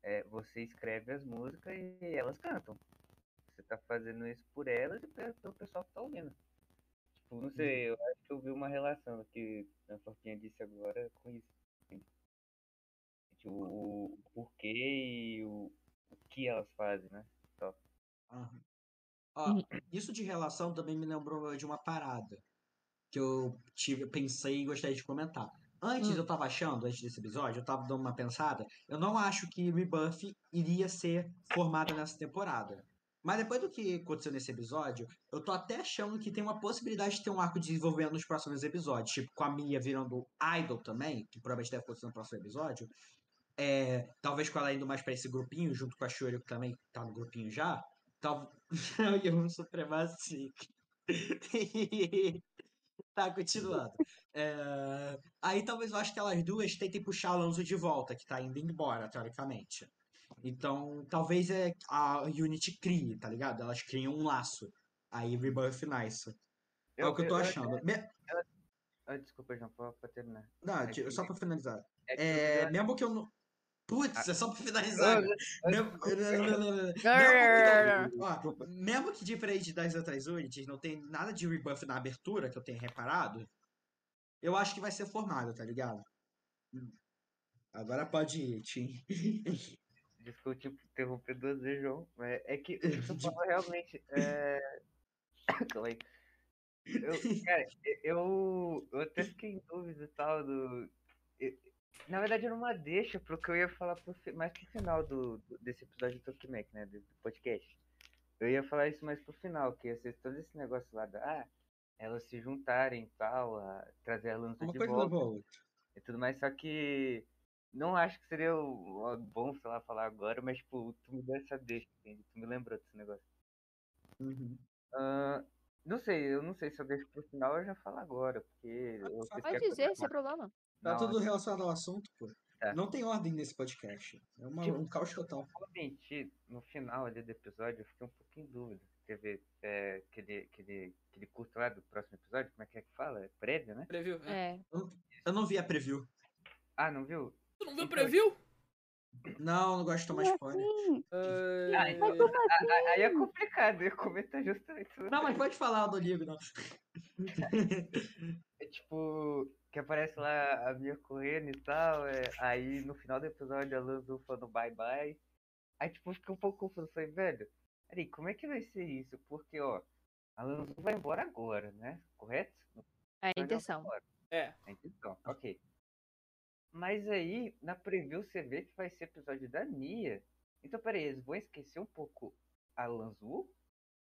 É, você escreve as músicas e elas cantam. Você tá fazendo isso por elas e pe- pelo pessoal que tá ouvindo. Tipo, não sei, eu acho que eu vi uma relação que a Forquinha disse agora com isso. assim. Tipo, o, o porquê e o, o que elas fazem, né? Ó, Uhum. isso de relação também me lembrou de uma parada que eu tive, pensei e gostaria de comentar. Antes Hum. eu tava achando, antes desse episódio, eu tava dando uma pensada, eu não acho que Rebuff iria ser formada nessa temporada. Mas depois do que aconteceu nesse episódio, eu tô até achando que tem uma possibilidade de ter um arco de desenvolvimento nos próximos episódios. Tipo, com a Mia virando idol também, que provavelmente deve acontecer no próximo episódio. É, talvez com ela indo mais pra esse grupinho, junto com a Shuri, que também tá no grupinho já. Tal... Eu um supremacista. tá, continuando. É, Aí talvez eu acho que elas duas tentem puxar Alonso de volta, que tá indo embora, teoricamente. Então, talvez é a Unity crie, tá ligado? Elas criam um laço. Aí Rebirth Nice. É o que eu tô achando. Me- Ah, desculpa, João, pra, pra terminar. Não, É que- só pra finalizar. É que É, eu- mesmo que eu não. Putz, é só pra finalizar. Ah, Mesmo... Mesmo... Que diferente das outras units, não tem nada de rebuff na abertura, que eu tenho reparado, eu acho que vai ser formado, tá ligado? Hum. Agora pode ir, Tim. Desculpa te interromper duas vezes, João. mas É que o que falou realmente. É... Calma aí. Eu, cara, eu, eu até fiquei em dúvida e tal do. eu- na verdade, era uma deixa pro que eu ia falar pro, mais pro final do, do- desse episódio do Tokimek, né? Do, do podcast. Eu ia falar isso mais pro final, que ia ser todo esse negócio lá da. Ah, elas se juntarem e tal, a trazer a lança Uma de coisa volta levou a outra. e tudo mais, só que não acho que seria o- o bom, sei lá, falar agora, mas, tipo, tu me deu essa deixa, entende? Tu me lembrou desse negócio. Uhum. Ah, não sei, eu não sei se eu deixo pro final eu já falo agora, porque eu Pode sei Pode que é dizer, sem problema. Tá Não, tudo relacionado ao assunto, pô. Tá. Não tem ordem nesse podcast. É uma- Tipo- um caos total. No final ali do episódio eu fiquei um pouquinho em dúvida. Quer ver, é, aquele, aquele, aquele curto lá do próximo episódio, como é que é que fala? É prévio, né? Preview? É. É. Eu não vi a preview. Ah, não viu? Tu não viu o Então- preview? Não, não gosto de tomar spoiler. assim? Então- como assim? Ah, Aí é complicado, eu ia comentar justamente isso. Não, mas pode falar, eu não ligo, não. É tipo, que aparece lá a minha correndo e tal, é, aí no final do episódio a Lanzu falando bye bye. Aí tipo, eu fiquei um pouco confuso, falei, velho, peraí, como é que vai ser isso? Porque, ó, a Lanzu vai embora agora, né? Correto? É a intenção. embora. É. A intenção, ok. Mas aí, na preview, você vê que vai ser episódio da Nia. Então, peraí, eles vão esquecer um pouco a Lanzu?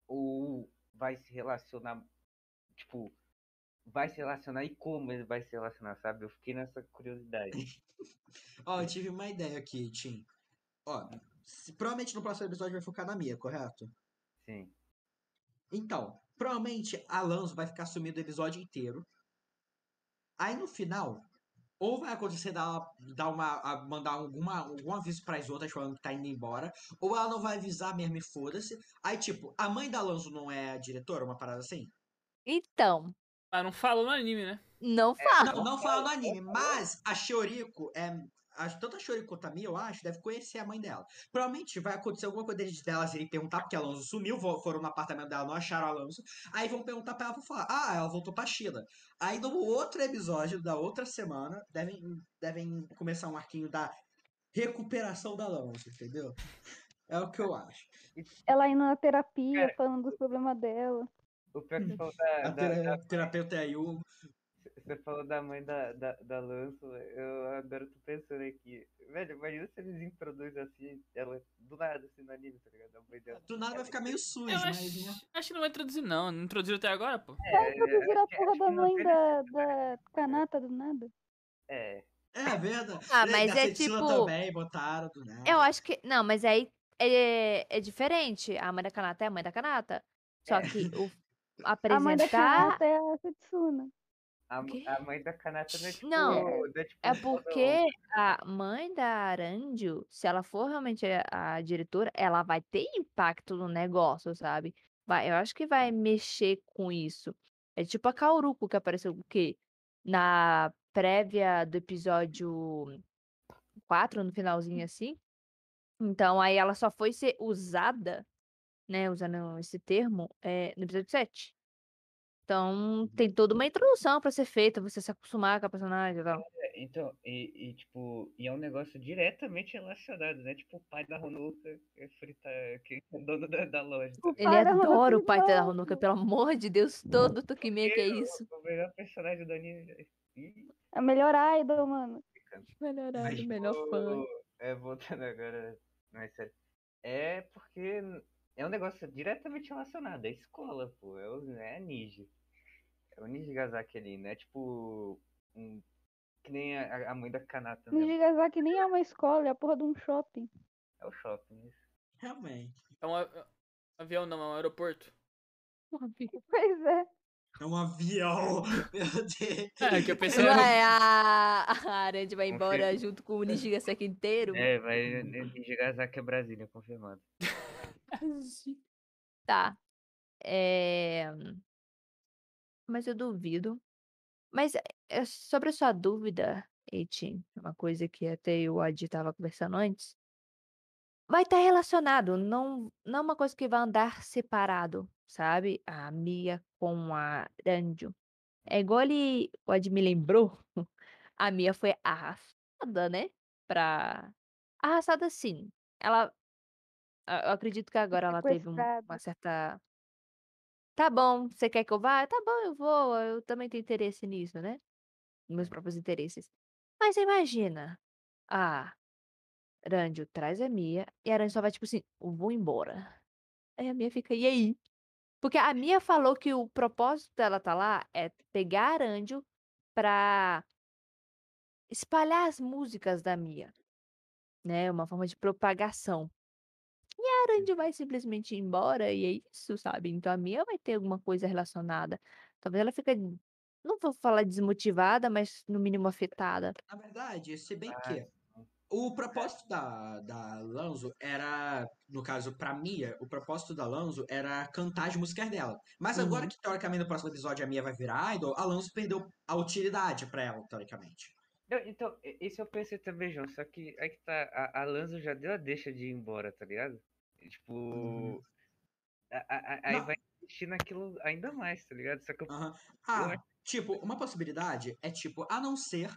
Ou vai se relacionar, tipo, vai se relacionar e como ele vai se relacionar, sabe? Eu fiquei nessa curiosidade. Ó, eu tive uma ideia aqui, Tim. Ó, se- provavelmente no próximo episódio vai focar na Mia, correto? Sim. Então, provavelmente a Lanzo vai ficar sumido o episódio inteiro. Aí no final, ou vai acontecer dar, dar uma, mandar alguma, algum aviso pras outras falando que tá indo embora, ou ela não vai avisar mesmo e foda-se. Aí, tipo, a mãe da Lanzo não é a diretora, uma parada assim? Então, Ah, não fala no anime, né? não fala. Não, não fala no anime, mas a Shioriko é. A, tanto a Shioriko quanto a Mia, eu acho, deve conhecer a mãe dela. Provavelmente vai acontecer alguma coisa deles- delas irem perguntar, porque a Alonso sumiu, foram no apartamento dela, não acharam a Alonso. Aí vão perguntar pra ela, vão falar, ah, ela voltou pra China. Aí no outro episódio da outra semana, devem, devem começar um arquinho da recuperação da Alonso, entendeu? É o que eu acho. Ela indo na terapia, Cara, falando dos problemas dela. O pior que você falou da, da- da- terapeuta é a Yu. Você falou da mãe da, da, da Lanço, eu agora tô pensando aqui. Velho, imagina se eles introduzem assim, ela do nada, assim, no anime, tá ligado? A mãe dela. Do nada vai ficar meio sujo, Eu mas. acho, né? acho que não vai introduzir, não. Não introduziram até agora, pô. Vai introduzir a acho que- porra da mãe da, da Kanata do nada. É, É verdade. Ah, E mas é Setsuna tipo- também, botaram do nada. Eu acho que. Não, mas aí é, é diferente. A mãe da Kanata é a mãe da Kanata. Só É. que o A mãe da apresentar. Kanata é a Setsuna. A, a mãe da Kanata não é tipo. Não, é, tipo É porque a mãe da Arandio, se ela for realmente a, a diretora, ela vai ter impacto no negócio, sabe? Vai, eu acho que vai mexer com isso. É tipo a Kauruko que apareceu o quê? Na prévia do episódio 4, no finalzinho assim. Então aí ela só foi ser usada, né, usando esse termo, é, no episódio 7. Então tem toda uma introdução pra ser feita, você se acostumar com a personagem e tal. É, Então, e, e, tipo, e é um negócio diretamente relacionado, né? Tipo, o pai da Honoka é frita, que é dono da, da loja. O Ele adora o pai da. Honoka, pelo amor de Deus, todo é O- isso. O melhor personagem do anime. Ih, A melhor idol, mano. Melhorado, mas, melhor fã. tipo, É, voltando agora, mais sério. É porque é um negócio diretamente relacionado à escola, pô. É, o, é a Niji. É o Nijigasaki ali, né? Tipo, um, que nem a, a mãe da Kanata. Nijigasaki nem é uma escola, é a porra de um shopping. É o shopping. isso. Realmente. É um a- avião, não, é um aeroporto. Pois é. É um avião. Meu Deus. É, que eu pensei era Vai, a, a Aranha vai embora Confirma. junto com o Nishigasaki inteiro. É, vai Nijigasaki é Brasília, confirmado. Tá. É... Mas eu duvido. Mas é, sobre a sua dúvida, Eitin, uma coisa que até eu e o Adi tava conversando antes, vai estar relacionado, não, não é uma coisa que vai andar separado, sabe? A Mia com a Ranjo. É igual ele, o Adi me lembrou, a Mia foi arrastada, né? Pra... Arrastada sim. Ela, eu acredito que agora ela teve um- uma certa Tá bom, você quer que eu vá? Tá bom, eu vou. Eu também tenho interesse nisso, né? Meus próprios interesses. Mas imagina. Ah, Randio traz a Mia e a Randio só vai tipo assim, eu vou embora. Aí a Mia fica, e aí? Porque a Mia falou que o propósito dela tá lá é pegar a Randio pra espalhar as músicas da Mia, né? Uma forma de propagação. A Randio vai simplesmente ir embora e é isso, sabe? Então a Mia vai ter alguma coisa relacionada. Talvez ela fique, não vou falar desmotivada, mas no mínimo afetada. Na verdade, se bem Ah, que o propósito da, da Lanzo era, no caso, pra Mia, o propósito da Lanzo era cantar as músicas dela. Mas agora Uhum. que, teoricamente, no próximo episódio a Mia vai virar idol, a Lanzo perdeu a utilidade pra ela, teoricamente. Não, então, isso eu pensei também, João. Só que aí que tá, a, a Lanzo já deu a deixa de ir embora, tá ligado? Tipo, Uhum. a- a- a- aí vai investir naquilo ainda mais, tá ligado? Só que eu. Eu Ah, acho- tipo, uma possibilidade é, tipo, a não ser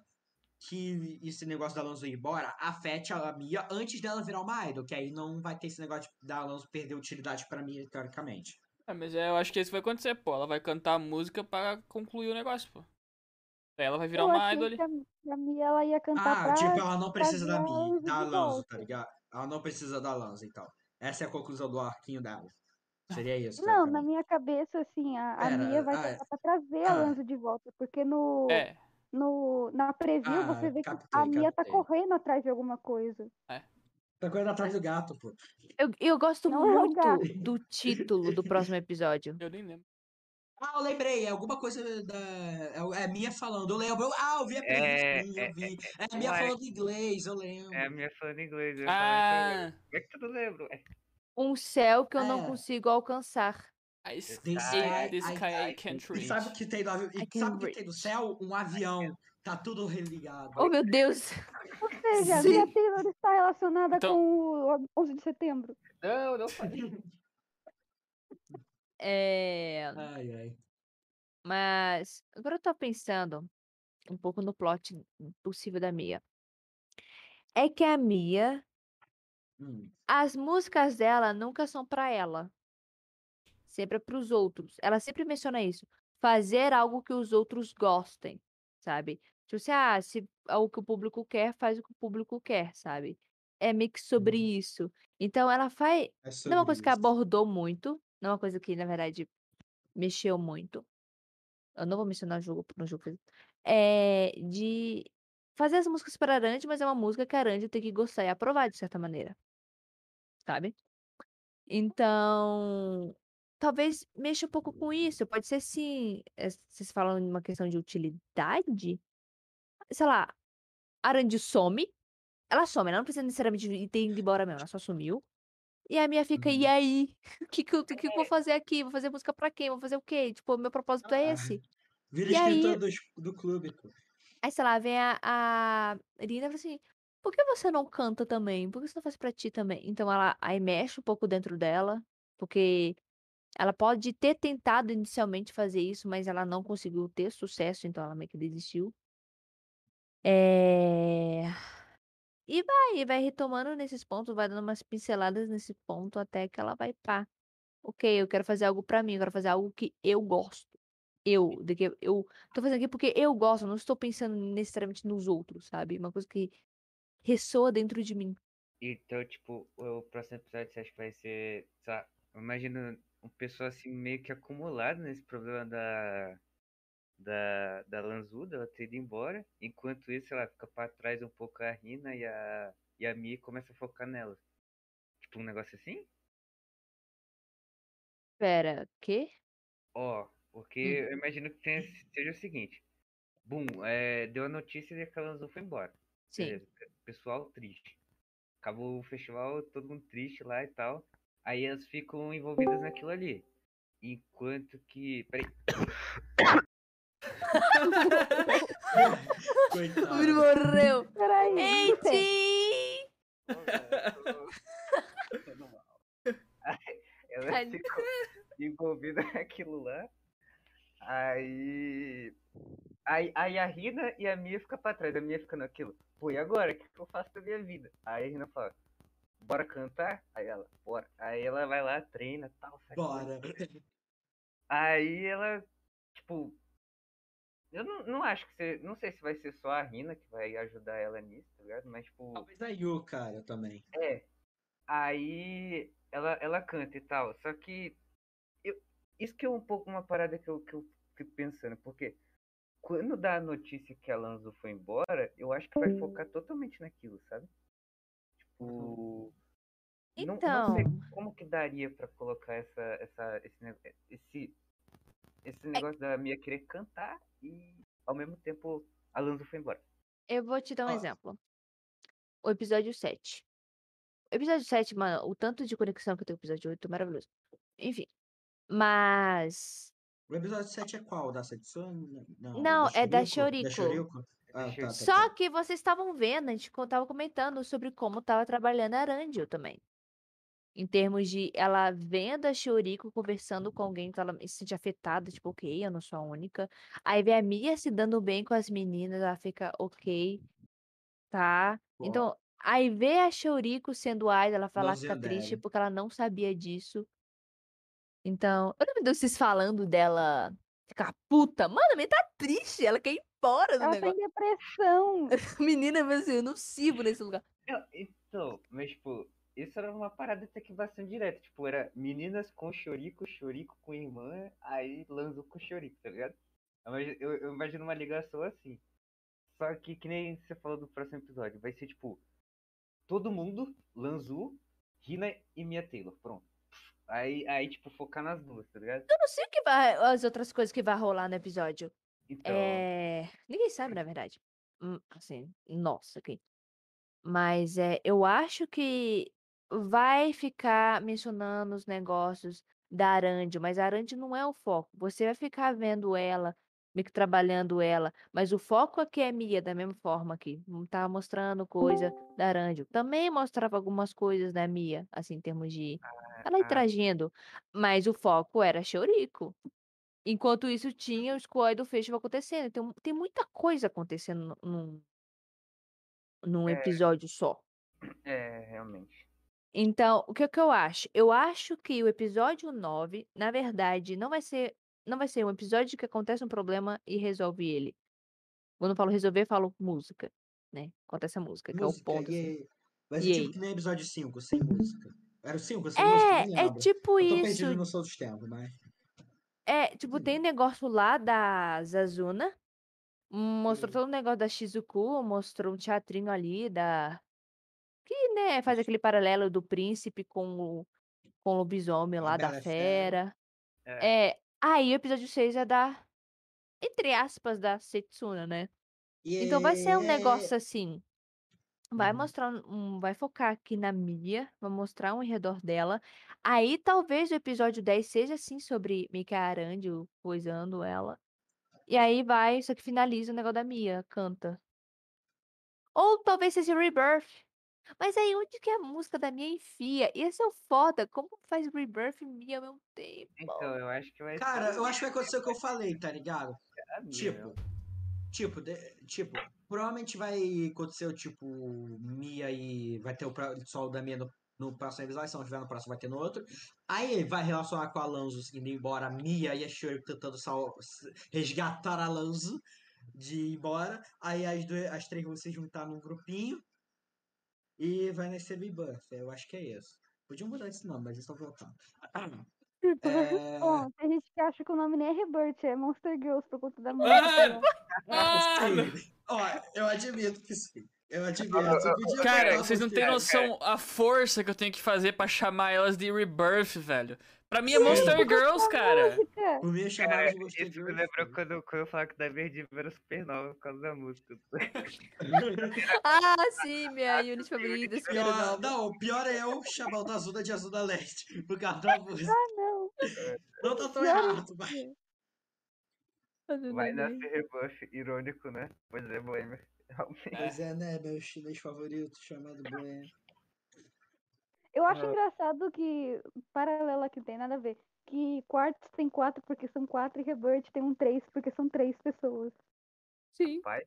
que esse negócio da Lanzo ir embora afete a Mia antes dela virar uma idol, que aí não vai ter esse negócio da Lanzo perder utilidade pra Mia, teoricamente. É, mas é, eu acho que isso vai acontecer, pô. Ela vai cantar a música pra concluir o negócio, pô. Daí ela vai virar Eu uma achei idol ali. que a, a Mia ela ia cantar Ah, pra tipo, ela não precisa da, trazer a Mi, Lanzo da volta. tá ligado? Ela não precisa da Lanzo, então. Essa é a conclusão do arquinho dela. Seria isso, Não, na minha cabeça, assim, a, a Mia vai ah, pra trazer a ah. Lanzo de volta, porque no, É, no, na preview Ah, você vê que captei, a Mia tá correndo atrás de alguma coisa. Tá correndo atrás do gato, pô. Eu, eu gosto Não é muito do título do próximo episódio. eu nem lembro. Ah, eu lembrei, é alguma coisa da. É, é Mia falando, eu lembro. Ah, eu vi a É, sim, eu é, vi. É a Mia eu acho- falando inglês, eu lembro. é a minha falando inglês. Eu. Ah, Como é que tu não lembra? É, Um céu que eu não É. consigo alcançar. I sky, the I- sky I I- can't E sabe o reach. que tem no avião? I E can sabe o que tem no reach. céu? Um avião. Tá tudo religado. Oh, meu Deus! Ou seja, a Sim. Mia Taylor está relacionada Então- com o 11 de setembro. Não, não falei. É... Ai, ai. Mas agora eu tô pensando um pouco no plot possível da Mia. É que a Mia, Hum. as músicas dela nunca são pra ela. Sempre é pros outros. Ela sempre menciona isso. Fazer algo que os outros gostem, sabe? Tipo assim, ah, se é o que o público quer, faz o que o público quer, sabe? É meio que sobre Uhum. isso. Então ela faz. É uma coisa que isso. abordou muito. Não é uma coisa que, na verdade, mexeu muito. Eu não vou mencionar o jogo no jogo. É de fazer as músicas para a Randy, mas é uma música que a tem que gostar e aprovar de certa maneira. Sabe? Então, talvez mexa um pouco com isso. Pode ser sim. é, Vocês falam de uma questão de utilidade? Sei lá, a Randy some. Ela some, ela não precisa necessariamente ter ido embora mesmo, ela só sumiu. E a minha fica, e Uhum. aí? O que, que, eu, que eu vou fazer aqui? Vou fazer música pra quem? Vou fazer o quê? Tipo, meu propósito é Ah, esse. Vira E aí- escritor do, do clube, pô. Aí, sei lá, vem a, a Irina e fala assim: por que você não canta também? Por que você não faz pra ti também? Então ela aí mexe um pouco dentro dela, porque ela pode ter tentado inicialmente fazer isso, mas ela não conseguiu ter sucesso, então ela meio que desistiu. É... E vai, e vai retomando nesses pontos, vai dando umas pinceladas nesse ponto até que ela vai pá. Ok, eu quero fazer algo pra mim, eu quero fazer algo que eu gosto. Eu, de que eu tô fazendo aqui porque eu gosto, não estou pensando necessariamente nos outros, sabe? Uma coisa que ressoa dentro de mim. Então, tipo, o próximo episódio você acha que vai ser. Sei lá, eu imagino um pessoal assim meio que acumulado nesse problema da. Da, da Lanzuda, ela ter ido embora. Enquanto isso, ela fica pra trás um pouco a Rina e a, e a Mi começa a focar nela. Tipo, um negócio assim? Pera, quê? Ó, porque eu imagino que tenha, seja o seguinte. Bum, é, deu a notícia de que a Lanzu foi embora. Sim. Beleza, pessoal triste. Acabou o festival, todo mundo triste lá e tal. Aí elas ficam envolvidas naquilo ali. Enquanto que. Peraí. O Coitado. menino morreu! Peraí. Ei, Vicente, Tim! Ô, velho, eu tô- tô no mal. Aí Elas Ai. ficam envolvidas naquilo lá. Aí. Aí, aí a Rina e a Mia ficam pra trás. A Mia fica naquilo. Pô, e agora? O que, que eu faço da minha vida? Aí a Rina fala. Bora cantar? Aí ela, bora. Aí ela vai lá, treina tal. sai Bora. Aí ela, tipo. Eu não, não acho que você. Não sei se vai ser só a Rina que vai ajudar ela nisso, tá ligado? Mas, tipo. Talvez a Yu, cara, também. É. Aí ela, ela canta e tal. Só que. Eu, isso que é um pouco uma parada que eu, que eu fico pensando, porque quando dá a notícia que a Lanzo foi embora, eu acho que vai focar totalmente naquilo, sabe? Tipo. não- Então, Não, sei como que daria pra colocar essa, essa, esse, esse, esse negócio da Mia querer cantar e ao mesmo tempo a Lanzo foi embora. eu vou te dar um exemplo. O episódio 7. O episódio 7, mano, o tanto de conexão que tem com o episódio 8 é maravilhoso. Enfim. Mas. O episódio 7 é qual? Da Setsuna? Não, Não, é da Da Shoriko. Ah, tá, tá, tá. Só que vocês estavam vendo, a gente tava comentando sobre como tava trabalhando a Arandio também. Em termos de ela vendo a Shioriko conversando com alguém que ela se sente afetada, tipo, ok, eu não sou a única. Aí vê a Mia se dando bem com as meninas, ela fica, ok, tá. Então, aí vê a Shioriko sendo idol, ela fala que tá Lozinha triste porque ela não sabia disso. Então, eu lembro de vocês falando dela ficar puta. Mano, a menina tá triste, ela quer ir embora do Ela tá negócio. em depressão. Menina, mas assim, eu não sirvo nesse lugar. Não, então, mas tipo, isso era uma parada até que bastante direta. Tipo, era meninas com chorico, chorico com irmã, aí Lanzo com chorico, tá ligado? Eu Eu, imagino uma ligação assim. Só que, que nem você falou do próximo episódio, vai ser tipo, todo mundo, Lanzu, Rina e Mia Taylor, pronto. Aí, aí, tipo, focar nas duas, tá ligado? Eu não sei o que vai, as outras coisas que vai rolar no episódio. Então, É. Ninguém sabe, na verdade. Hum, Assim, nossa, ok. Mas é, eu acho que vai ficar mencionando os negócios da Arandio, mas a Arandio não é o foco. Você vai ficar vendo ela, meio que trabalhando ela, mas o foco aqui é Mia, da mesma forma aqui. Tá mostrando coisa da Arandio. Também mostrava algumas coisas da Mia, assim, em termos de ela ah, interagindo, mas o foco era Shioriko. Enquanto isso, tinha o Squad do Festival acontecendo. Então, tem muita coisa acontecendo nu- num, num É. episódio só. é, realmente. Então, o que, que eu acho? Eu acho que o episódio 9, na verdade, não vai ser. Não vai ser um episódio que acontece um problema e resolve ele. Quando eu falo resolver, eu falo música, né? Acontece a música, que é o Música, ponto. assim. e Vai ser tipo que nem episódio 5, sem música. Era o 5 sem música? Nem É, é tipo Eu tô isso. perdido no Sol dos Tempos, mas... É, tipo, tem negócio lá da Zazuna. Mostrou Hum. todo o negócio da Shizuku, mostrou um teatrinho ali da. Né, faz aquele paralelo do príncipe com o, com o lobisomem lá da Fera. fera. É, É. Aí o episódio 6 é da. Entre aspas, da Setsuna, né? Então vai ser um negócio assim. Vai Uhum. mostrar um. Vai focar aqui na Mia, vai mostrar um em redor dela. Aí talvez o episódio 10 seja assim sobre Mika Arandio coisando ela. E aí vai, só que finaliza o negócio da Mia, canta. Ou talvez seja Rebirth. Mas aí onde que a música da Mia enfia? E esse é o foda. Como faz Rebirth e Mia ao mesmo tempo? então, eu acho que vai Cara, ser eu acho que vai acontecer o que eu falei, tá ligado? a Mia Tipo, tipo, de- tipo, provavelmente vai acontecer o tipo Mia e vai ter o pra- pessoal da Mia no, no próximo episódio, se não tiver no próximo vai ter no outro. Aí vai relacionar com a Lanzo indo embora, a Mia e a Shuri tentando sal- resgatar a Lanzo de ir embora. Aí as, duas, as três vão se juntar num grupinho e vai nascer Rebirth. Eu acho que é isso. Podiam mudar esse nome, mas eles estão voltando. É... Bom, tem gente que acha que o nome nem é Rebirth, é Monster Girls por conta da música. Ah, sim. Ó, eu admito que sim. Eu podia Cara, vocês não têm noção a força que eu tenho que fazer pra chamar elas de Rebirth, velho. Pra mim é Monster Girls, cara. Por mim, chamava Cara, de Monster isso me Girls, lembrou quando, quando eu falava que da Verde era supernova por causa da música. Ah, sim, minha unit favorita, Pior, Supernova. não, o pior é eu chamar o da Azul de Azul da Leste. Por causa da música. Ah, não. Não tá tão Não. errado, mas. Vai nascer rebuff irônico, né? Pois é, Boêmia. Realmente. Pois é, né? Meu chinês favorito chamado Bueno. Eu acho Ah. engraçado que, paralela que tem nada a ver, que quartos tem quatro porque são quatro e Rebirth tem um três porque são três pessoas. Sim. Pai?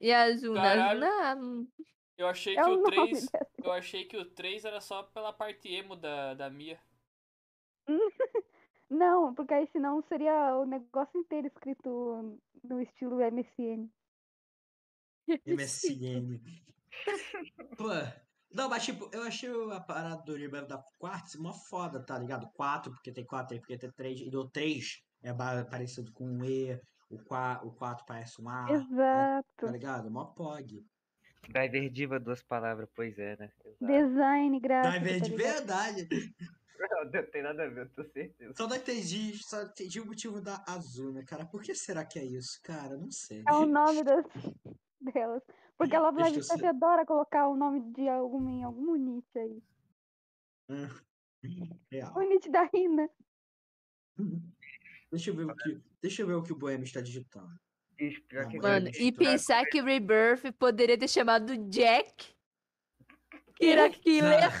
E a. Azuna, Eu achei É que o 3. dessa. Eu achei que o 3 era só pela parte emo da, da Mia. Não, porque aí senão seria o negócio inteiro escrito no estilo MSN. MSN. Pô, não, mas tipo, eu achei a parada do Rebel da Quartz uma foda, tá ligado? 4, porque tem 4 aí, porque tem 3, e do 3 é parecido com um E, o 4, o 4 parece um A, tá Exato. ligado? Mó pog. Driver Diva, duas palavras, pois é, né? Exato. Design gráfico. Vai ver tá de ligado? verdade. Não, não tem nada a ver, eu tô certeza. Só não entendi, só entendi o motivo da Azuna, cara. Por que será que é isso? Cara, não sei. É o nome das, delas. Porque a Love Live Sete adora colocar o nome de algum em algum unit aí. Real. Unit da Rina. Deixa eu ver o que, deixa eu ver o que o Boêmio está digitando. Não, Mano, e pensar que Rebirth poderia ter chamado Jack, Kira Killer,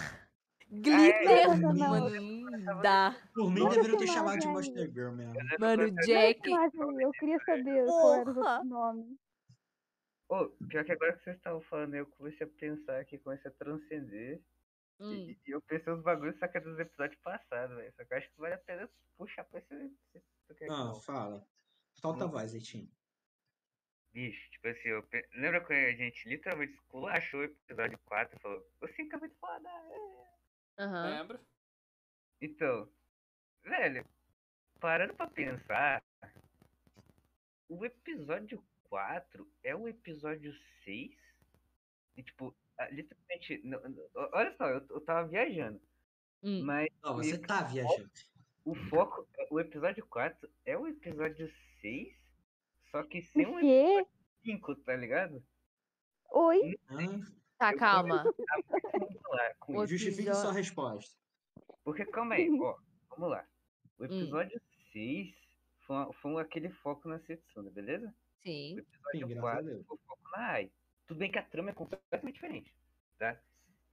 Glitter. Não, não. Mano, não dá. Por mim, Não deveriam ter chamado de. Monster Girl mesmo. Mano, Jack. eu queria saber qual era o nome. Ô, pior que agora que vocês estavam falando, eu comecei a pensar aqui, comecei a transcender. Hum. E, e eu pensei uns bagulhos, só que é dos episódios passados, velho. Só que eu acho que vale a pena puxar pra esse. esse, Ah, não. fala. Solta a Hum. voz, Eitinho. Bicho, tipo assim, eu pe- lembra quando a gente literalmente esculachou o episódio 4 e falou, o 5 é muito foda. é." Aham. Lembro. Então, velho, parando pra pensar, o episódio 4 é o episódio 6? E tipo, ah, literalmente, não- não- olha só, eu, eu tava viajando, Hum. mas Não, você tá viajando. o foco, o episódio 4 é o episódio 6, só que sem O um episódio 5, tá ligado? Oi? Hã? Tá, calma. Vamos lá, com. Justifique sua resposta. Porque calma aí, ó, vamos lá. O Hum. episódio 6 foi, foi aquele foco na Setsuna, beleza? O Sim. Sim, episódio graças a 4 Deus. foi o foco na Ai. Tudo bem que a trama é completamente diferente, tá?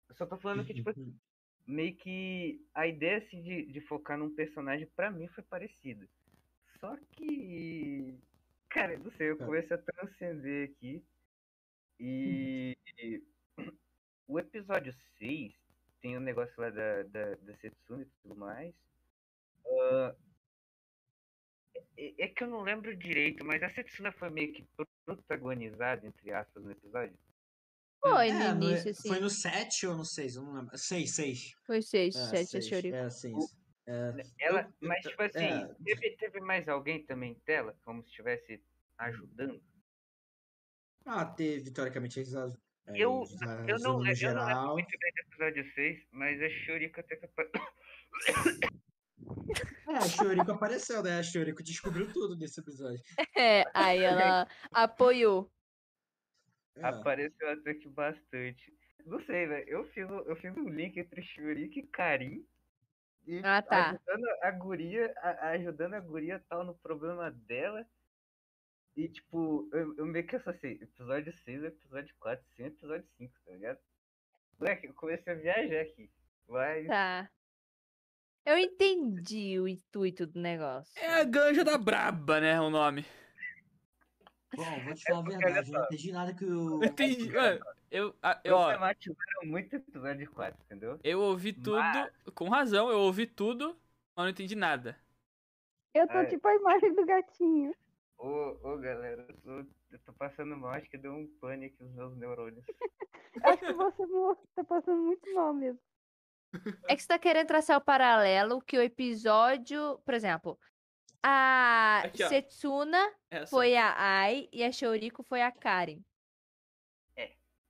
Eu só tô falando que, tipo, Uhum. meio que a ideia assim, de, de focar num personagem pra mim foi parecida. Só que. Cara, eu não sei, eu Tá. comecei a transcender aqui. E. O episódio 6 tem o negócio lá da, da, da Setsuna e tudo mais. Ah, é, é que eu não lembro direito, mas a Setsuna foi meio que protagonizada, entre aspas, no episódio. Foi É, no no- início, sim. Foi no 7 ou no 6? Eu não lembro. 6, 6. Foi seis, É, sete, a seis. Shuriken. É, 6. É, Ela, Eu- mas eu- tipo assim, é. teve, teve mais alguém também dela, como se estivesse ajudando? Ah, teve, teoricamente, eles a- é, Eu- Eu não, eu não lembro muito bem do episódio 6, mas a Shurika até É, a Shioriko apareceu, né? A Shioriko descobriu tudo nesse episódio. É, aí ela apoiou. É. apareceu até que bastante. Não sei, velho. Eu fiz, um- eu fiz um link entre Shurika e Karim. E Ah, tá. ajudando a guria, a- ajudando a guria tal no problema dela. E tipo, eu, eu meio que associei episódio 6 ao episódio 4, sem episódio 5, tá ligado? Moleque, eu comecei a viajar aqui. Mas Tá. Eu entendi o intuito do negócio. É a ganja da braba, né? O nome. Bom, vou te falar a verdade, eu não entendi nada que o. Eu entendi. Mano, eu, a- eu, ó, problematizaram muito episódio 4, entendeu? eu ouvi tudo, com razão, eu ouvi tudo, mas não entendi nada. Eu tô É. tipo a imagem do gatinho. Ô, ô galera, eu tô, eu tô passando mal, acho que deu um pane aqui nos meus neurônios. Acho que você tá passando muito mal mesmo. É que você tá querendo traçar o paralelo que o episódio, por exemplo, a Aqui, ó. Setsuna Essa. foi a Ai e a Shoriko foi a Karen.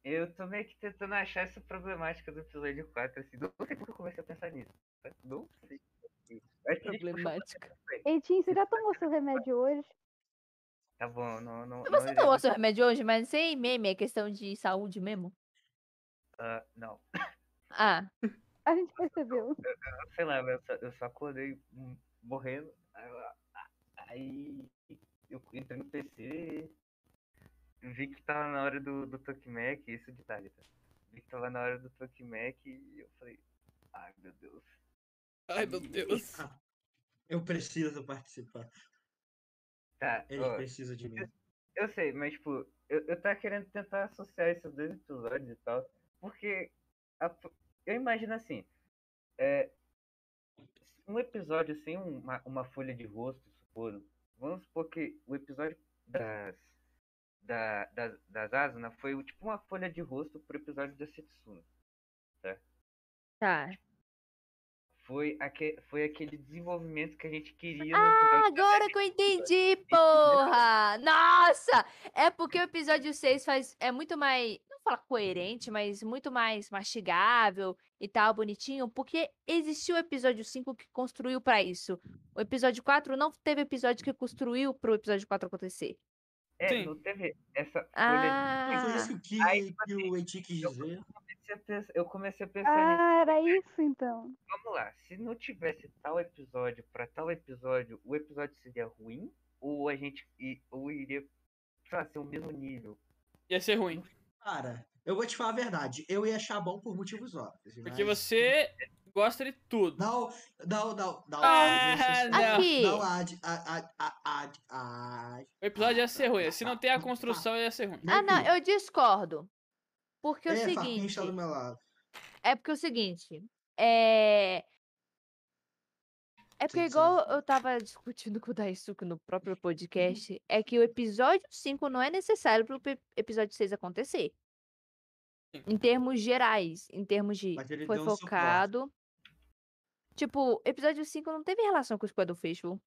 Eu tô meio que tentando achar essa problemática do episódio 4, assim, não sei porque eu comecei a pensar nisso. tá? Não sei. Puxou Problemática. Eitinho, você já tomou seu remédio hoje? Tá bom, não, não. Você não tomou seu remédio hoje, mas sem meme, é questão de saúde mesmo? Ah, não, Ah, A gente percebeu. sei lá, eu só, eu só acordei morrendo. Aí eu- eu entrei no PC, vi que tava na hora do, do Tokimec, isso de tarde, tá? Vi que tava na hora do Tokimec e eu falei, ai meu Deus. Ai, meu Deus. Eu preciso participar. Tá, Eles ó, precisam de mim. Eu sei, mas tipo, eu, eu tava querendo tentar associar esses dois episódios e tal, porque a- eu imagino assim, é, um episódio sem uma, uma folha de rosto, supor, vamos supor que o episódio das da, das, das Asuna foi o- tipo uma folha de rosto pro episódio da Setsuna. Tá. Foi, aque, foi aquele desenvolvimento que a gente queria Ah, agora que eu entendi, porra! Nossa! É porque o episódio 6 faz, é muito mais, não falar coerente, mas muito mais mastigável e tal, bonitinho, porque existiu o episódio 5 que construiu pra isso. O episódio 4 não teve episódio que construiu pro episódio 4 acontecer. É, Sim. não teve essa Ah, Foi isso que, Aí, que o Eti quis dizer. de... comecei a pensar- Eu comecei a pensar nisso. Ah, era isso então. Vamos lá, se não tivesse tal episódio pra tal episódio, o episódio seria ruim? Ou a gente ou iria, ser o mesmo nível? Ia ser ruim. Cara, eu vou te falar a verdade. Eu ia achar bom por motivos óbvios. Porque mas- você gosta de tudo. Não, não, não, não. Ah, não, não. Aqui. Não, ad, ad, ad, ad, O episódio ia ser ruim. Se não tem a construção, ia ser ruim. ah, não, eu discordo. Porque é o É, seguinte, do meu lado. É porque é o seguinte, é. É porque, igual eu tava discutindo com o Daisuke no próprio podcast, é que o episódio 5 não é necessário pro episódio 6 acontecer. Sim. Em termos gerais, em termos de foi um focado. Tipo, episódio 5 não teve relação com o Squad Festival.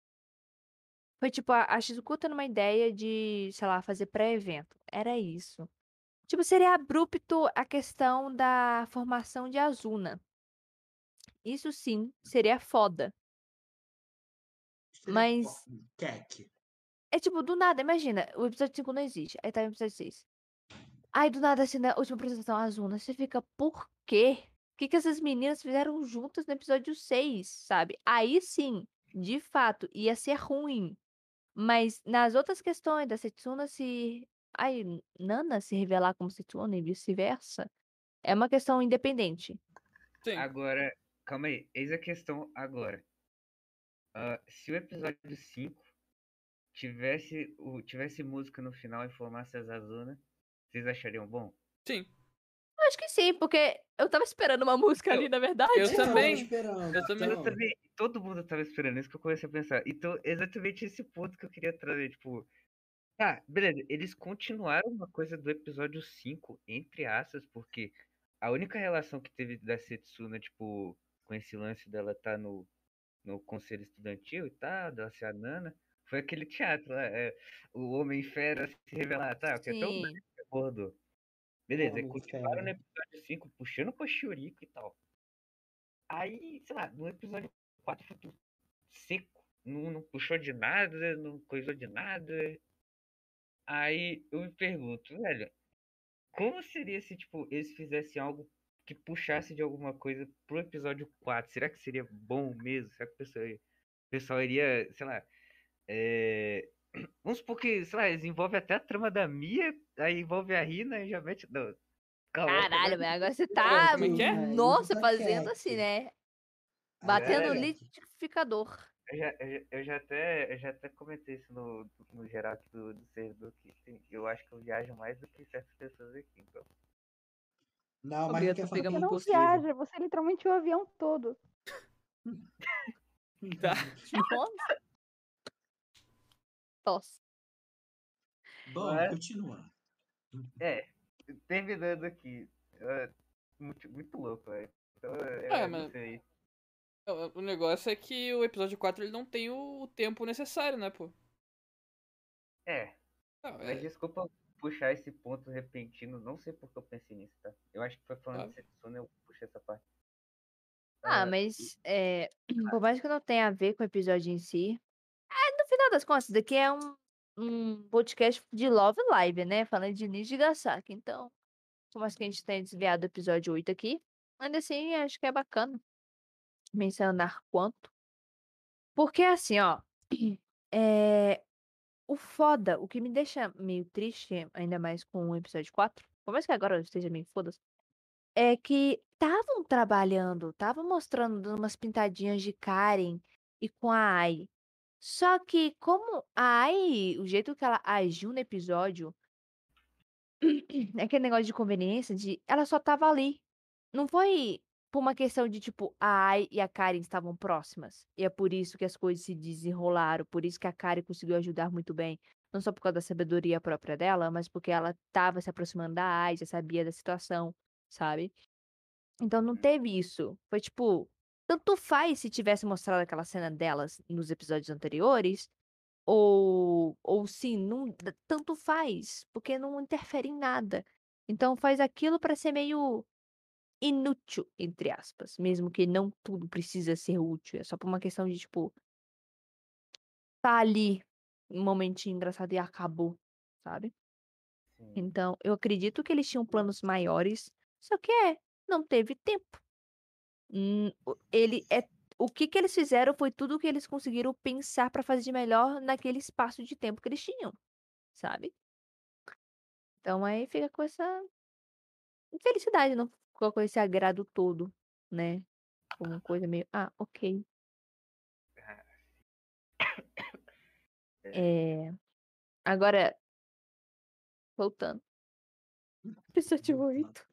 Foi tipo, a, a Shizuku tendo uma ideia de, sei lá, fazer pré-evento. Era isso. Tipo, seria abrupto a questão da formação de Azuna. Isso sim, seria foda. Seria Mas-. Kek. É tipo, do nada, imagina, o episódio 5 não existe. Aí tá no episódio 6. Aí do nada, assim, na última apresentação, Azuna, você fica, por quê? O que, que essas meninas fizeram juntas no episódio 6, sabe? Aí sim, de fato, ia ser ruim. Mas nas outras questões da Setsuna se. Ai, Nana se revelar como Setsuna e vice-versa, é uma questão independente. Sim. Agora, calma aí, eis a questão agora. Ah, se o episódio 5 tivesse, o, tivesse música no final e formasse a Zazuna, vocês achariam bom? Sim. Eu acho que sim, porque eu tava esperando uma música ali, Eu- na verdade. eu também. esperando. eu também- Eu também, todo mundo tava esperando isso que eu comecei a pensar. Então, exatamente esse ponto que eu queria trazer, tipo, tá, beleza, eles continuaram uma coisa do episódio 5, entre aspas, porque a única relação que teve da Setsuna, tipo, com esse lance dela tá no, no conselho estudantil e tal, dela ser a Nana, foi aquele teatro lá, é, o Homem Fera se revelar, tá, que até o Sim. abordou. Beleza, Ah, muito continuaram no episódio 5, puxando pra Shioriko e tal. Aí, sei lá, no episódio 4 foi tudo seco. Não, não puxou de nada, não coisou de nada. Aí eu me pergunto, velho, como seria se, tipo, eles fizessem algo que puxasse de alguma coisa pro episódio 4? Será que seria bom mesmo? Será que o pessoal, o pessoal iria, sei lá, é... Vamos supor que, sei lá, eles envolvem até a trama da Mia, aí envolve a Rina e já mete. Não, calma, Caralho, velho, agora você tá. como é que é? Nossa, fazendo quieto. assim, né? Batendo é. liquidificador. Eu já, eu, já- eu já até, eu já até comentei isso no, no geral aqui do, do servidor que tem- eu acho que eu viajo mais do que certas pessoas aqui, então. Não, mas Bia, Você é não viaja, você literalmente o avião todo. Tá. Tosse. Bom, É. continua. É, terminando aqui. é, muito, muito louco, velho. Então, é, É, eu não mas-. O o negócio é que o episódio 4 ele não tem o o tempo necessário, né, pô? É, Não, mas é- desculpa puxar esse ponto repentino, não sei porque eu pensei nisso, tá? Eu acho que foi falando Ah. de Setsuna, eu puxei essa parte. Ah, Ah, mas é, por mais que não tenha a ver com o episódio em si, é, no final das contas, isso daqui é um, um podcast de Love Live, né? Falando de Ninja Gasaki. Então, por mais que a gente tenha desviado do episódio 8 aqui, ainda assim acho que é bacana mencionar quanto. Porque assim, ó, é, o foda, o que me deixa meio triste, ainda mais com o episódio 4, por mais que agora eu esteja meio foda é que estavam trabalhando, estavam mostrando umas pintadinhas de Karen e com a Ai. Só que como a Ai, o jeito que ela agiu no episódio, é aquele negócio de conveniência de ela só tava ali. Não foi por uma questão de, tipo, a Ai e a Karen estavam próximas. E é por isso que as coisas se desenrolaram. Por isso que a Karen conseguiu ajudar muito bem. Não só por causa da sabedoria própria dela, mas porque ela estava se aproximando da Ai, já sabia da situação, sabe? Então não teve isso. Foi tipo, tanto faz se tivesse mostrado aquela cena delas nos episódios anteriores, ou, ou sim, não, tanto faz, porque não interfere em nada. Então faz aquilo para ser meio inútil, entre aspas, mesmo que não tudo precisa ser útil, é só por uma questão de tipo tá ali um momentinho engraçado e acabou, sabe? Sim. Então, eu acredito que eles tinham planos maiores, só que é, não teve tempo. Hum, o- ele é o que que eles fizeram foi tudo o que eles conseguiram pensar pra fazer de melhor naquele espaço de tempo que eles tinham, sabe? Então aí fica com essa infelicidade, não ficou com esse agrado todo, né? Uma coisa meio, ah, ok. É... Agora, voltando. Episódio Voltando. 8.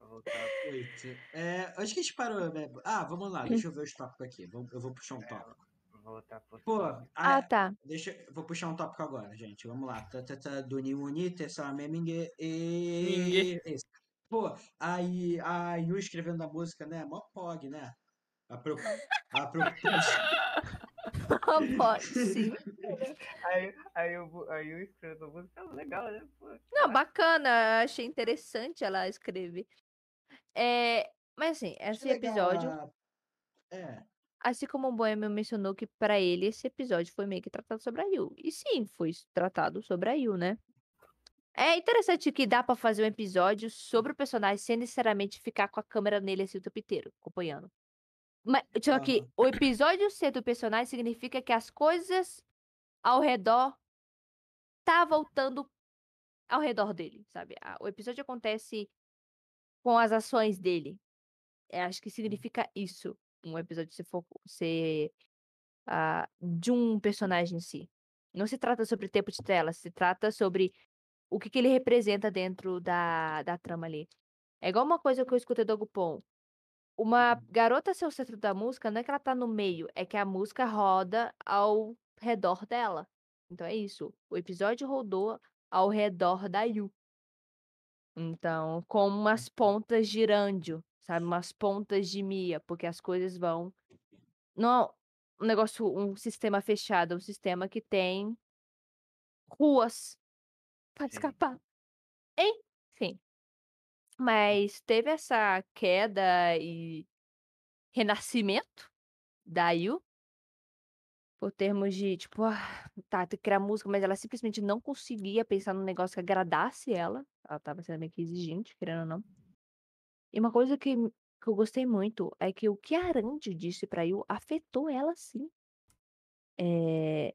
Vou voltar. Oito. É, acho que a gente parou. né? Ah, vamos lá, deixa eu ver os tópicos aqui. Eu vou puxar um tópico. Vou voltar pro Pô, tópico. Ah, a, tá. deixa, vou puxar um tópico agora, gente. Vamos lá. Tá, tá, tá, do Niuni, Tessa Meming e. Esse. Pô, aí a Yu escrevendo a música, né? Mó pog, né? A, pro, a preocupação. Pode, sim. Aí, aí, eu, aí eu escrevo a música, ah, legal, né? Pô, Não, bacana. Achei interessante ela escrever. É, mas assim, esse legal episódio, a- É. assim como o Boêmio mencionou que pra ele esse episódio foi meio que tratado sobre a Yu. E sim, foi tratado sobre a Yu, né? É interessante que dá pra fazer um episódio sobre o personagem sem necessariamente ficar com a câmera nele assim o tempo inteiro, acompanhando. Mas, só que o episódio ser do personagem significa que as coisas ao redor tá voltando ao redor dele, sabe? O episódio acontece com as ações dele. É, acho que significa isso. Um episódio ser, fo- ser ah, de um personagem em si. Não se trata sobre tempo de tela, se trata sobre o que, que ele representa dentro da, da trama ali. É igual uma coisa que eu escutei do Agupom. Uma garota ser o centro da música não é que ela tá no meio, é que a música roda ao redor dela. Então é isso. O episódio rodou ao redor da Yu. Então, com umas pontas girando, sabe? Umas pontas de Mia, porque as coisas vão. Não é um negócio, um sistema fechado, é um sistema que tem ruas para Sim. escapar. Enfim. Mas teve essa queda e renascimento da Yu. Por termos de, tipo, ah, tá, tem que criar música, mas ela simplesmente não conseguia pensar num negócio que agradasse ela. Ela tava sendo meio que exigente, querendo ou não. E uma coisa que, que eu gostei muito é que o que a Arandy disse pra Yu afetou ela sim. É,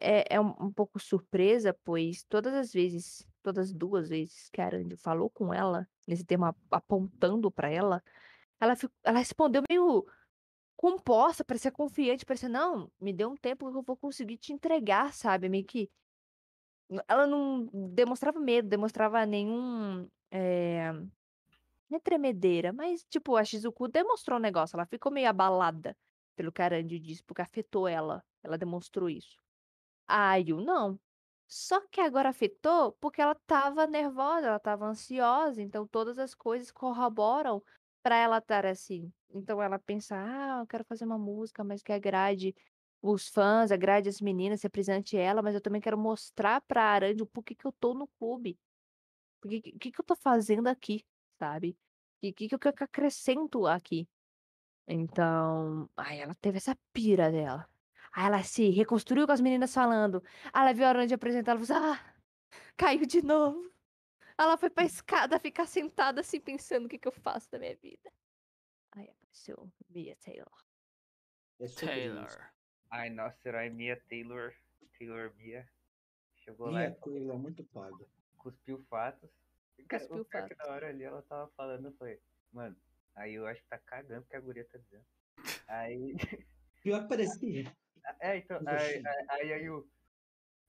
é, é um, um pouco surpresa, pois todas as vezes, todas as duas vezes que a Arandy falou com ela, nesse tema apontando pra ela, ela, ela respondeu meio composta, parecia confiante, parecia, não, me dê um tempo que eu vou conseguir te entregar, sabe? Meio que. Ela não demonstrava medo, demonstrava nenhum. É... Não é tremedeira, mas, tipo, a Shizuku demonstrou um negócio, ela ficou meio abalada pelo que a Arandy disse, porque afetou ela. Ela demonstrou isso. A Ayu, não. Só que agora afetou porque ela tava nervosa, ela tava ansiosa, então todas as coisas corroboram pra ela estar assim. Então ela pensa, ah, eu quero fazer uma música, mas que agrade os fãs, agrade as meninas, represente ela, mas eu também quero mostrar pra Arandy o porquê que eu tô no clube. O que, que, que eu tô fazendo aqui, sabe? O que, que, que eu acrescento aqui? Então, aí ela teve essa pira dela. Aí ela se reconstruiu com as meninas falando. Aí ela viu a Arandy apresentar, ela falou assim, ah, caiu de novo. Ela foi pra escada ficar sentada assim, pensando o que, que eu faço da minha vida. Aí apareceu Mia Taylor. É isso. Taylor. Ai, nossa, herói Mia Taylor. Taylor Mia. Chegou lá e coisa é muito paga. cuspiu fatos. Cuspiu que fatos. na hora ali ela tava falando foi, mano, aí eu acho que tá cagando que a guria tá dizendo. Aí. Pior que parecia. É, então, aí, aí, aí, aí o.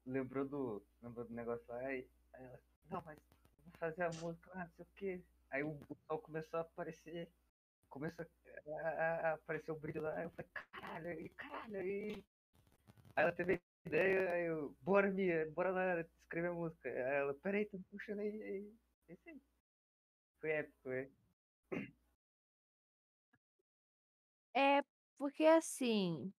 Lembrou do. Lembrou do negócio lá, aí, aí ela, não, mas vou fazer a música, ah, não sei o quê. Aí o, o sol começou a aparecer começa a, a- a aparecer o brilho lá. Eu falei, caralho, e caralho, e. Aí ela teve a ideia, aí eu, bora, Mia, bora lá escrever a música. Aí ela, peraí, tô puxando aí. aí. Aí. Foi épico, é. É porque assim.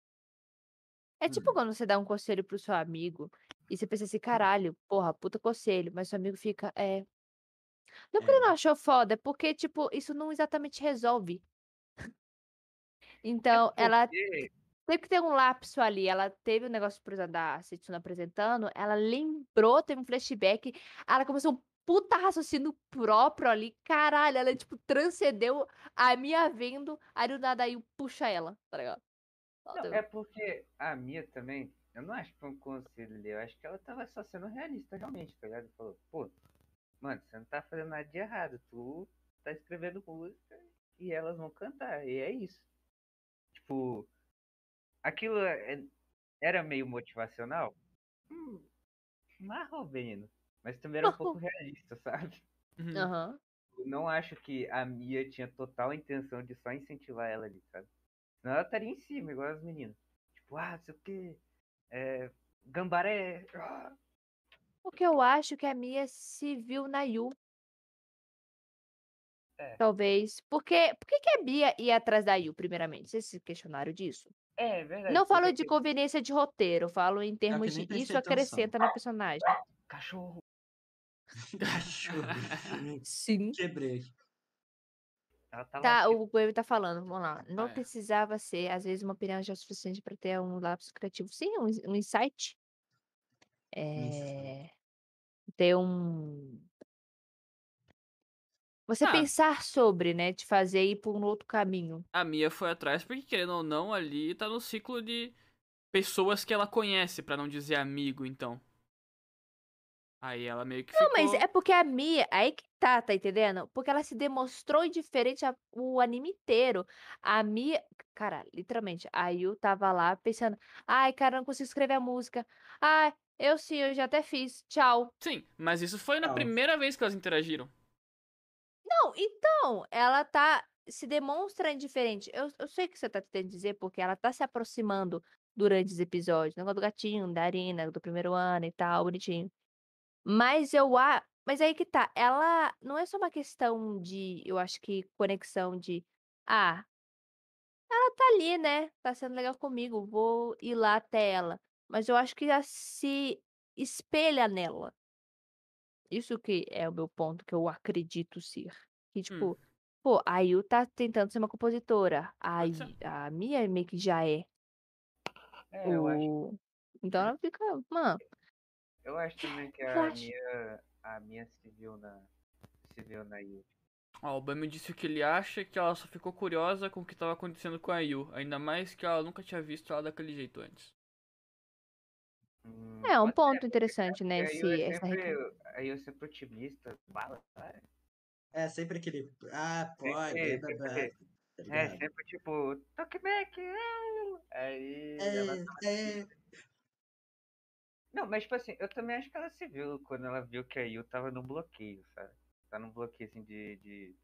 É tipo Hum. quando você dá um conselho pro seu amigo e você pensa assim, caralho, porra, puta conselho, mas seu amigo fica, é. Não porque ele não É. achou foda, é porque, tipo, isso não exatamente resolve. É Então, ela porque. teve que ter um lapso ali. Ela teve o negócio por da Setsuna apresentando, ela lembrou, teve um flashback, ela começou um puta raciocínio próprio ali. Caralho, ela, tipo, transcendeu a minha vendo, aí do nada aí puxa ela, tá ligado? Não, é porque a Mia também, eu não acho que foi um conselho ali, eu acho que ela tava só sendo realista realmente, tá ligado? Falou, pô, mano, você não tá fazendo nada de errado, tu tá escrevendo música e elas vão cantar, e é isso. Tipo, aquilo é- era meio motivacional? Hum, mais ou menos, mas também era um pouco realista, sabe? Uhum. Não acho que a Mia tinha total intenção de só incentivar ela ali, sabe? Senão ela estaria em cima, igual as meninas. Tipo, ah, não sei o quê. É, gambaré. ah. Porque eu acho que a Mia se viu na Yu. É. Talvez. Porque, por que, que a Mia ia atrás da Yu, primeiramente? Vocês se questionaram disso? É, é verdade. Não falo de conveniência de roteiro, falo em termos de isso atenção. acrescenta na personagem. Cachorro. Cachorro. Sim. Quebrei. Ela tá, Tá, latindo. o Guilherme tá falando, vamos lá. Não Ah, é. precisava ser, às vezes, uma opinião já suficiente para ter um lapso criativo. Sim, um, um insight. É... Ter um. Você Ah. pensar sobre, né? De fazer ir por um outro caminho. A Mia foi atrás porque, querendo ou não, ali tá no ciclo de pessoas que ela conhece, pra não dizer amigo, então. Aí ela meio que Não, ficou... mas é porque a Mia, aí que tá, tá entendendo? Porque ela se demonstrou diferente a- o anime inteiro. A Mia, cara, literalmente, a Yu tava lá pensando, ai, cara, não consigo escrever a música. Ai, eu sim, eu já até fiz, tchau. Sim, mas isso foi na primeira vez que elas interagiram. Não, então, ela tá se demonstra indiferente. Eu, eu sei o que você tá tentando dizer, porque ela tá se aproximando durante os episódios. Negócio do gatinho, da Arina, do primeiro ano e tal, bonitinho. Mas eu a. Mas aí que tá, ela não é só uma questão de, eu acho que conexão de, ah, ela tá ali, né? Tá sendo legal comigo, vou ir lá até ela. Mas eu acho que ela se espelha nela. Isso que é o meu ponto, que eu acredito ser. Que, tipo, pô, a Yu tá tentando ser uma compositora. A, a Mia meio que já é. É, eu acho, O... Então ela fica, mano, eu acho também que a Relaxa. A minha se viu na, viu na Yu. Ó, o Bami disse que ele acha que ela só ficou curiosa com o que tava acontecendo com a Yu. Ainda mais que ela nunca tinha visto ela daquele jeito antes. Hum, é um ponto interessante, né? porque a Yu Esse, é sempre, a Yu é sempre otimista, bala, vai. É sempre aquele. Ah, pode. Sempre, blá, blá, sempre. blá, tá É, ligado? sempre tipo, Tokimeki, aí ela tava É, é, Não, mas tipo assim, eu também acho que ela se viu quando ela viu que a Yu tava num bloqueio, sabe? Tá num bloqueio assim de. de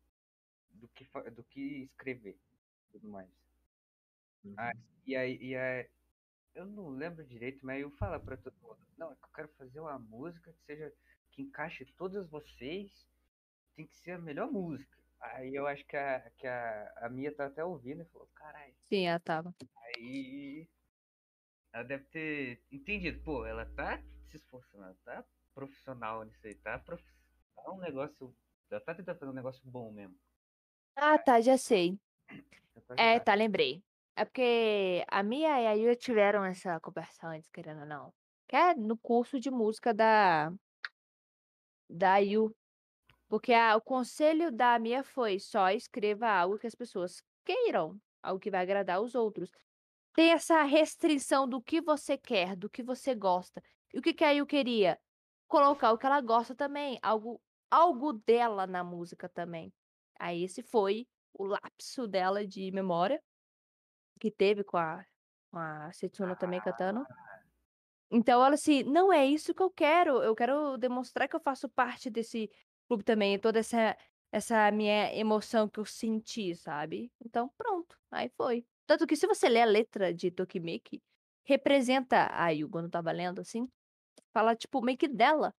do, que, do que escrever e tudo mais. Ah, e aí, e aí, eu não lembro direito, mas eu falo pra todo mundo, não, é que eu quero fazer uma música que seja, que encaixe todas vocês, tem que ser a melhor música. Aí eu acho que a, que a, a Mia tá até ouvindo e falou, caralho, Sim, ela tava. aí ela deve ter entendido, pô, ela tá se esforçando, ela tá profissional nisso aí, tá, prof... tá um negócio, ela tá tentando fazer um negócio bom mesmo. Ah, tá, já sei. É, tá, lembrei. É porque a Mia e a Yu tiveram essa conversa antes, querendo ou não. Que é no curso de música da, da Yu. Porque a- o conselho da Mia foi só escreva algo que as pessoas queiram, algo que vai agradar aos outros. Tem essa restrição do que você quer, do que você gosta. E o que, que a Yu queria? Colocar o que ela gosta também, algo, algo dela na música também. Aí esse foi o lapso dela de memória que teve com a, com a Setsuna também cantando. Então ela assim, não é isso que eu quero. Eu quero demonstrar que eu faço parte desse clube também. Toda essa essa minha emoção que eu senti, sabe? Então, pronto, aí foi. Tanto que se você ler a letra de Tokimeki, representa a Ayu quando tava lendo, assim, fala, tipo, meio que dela.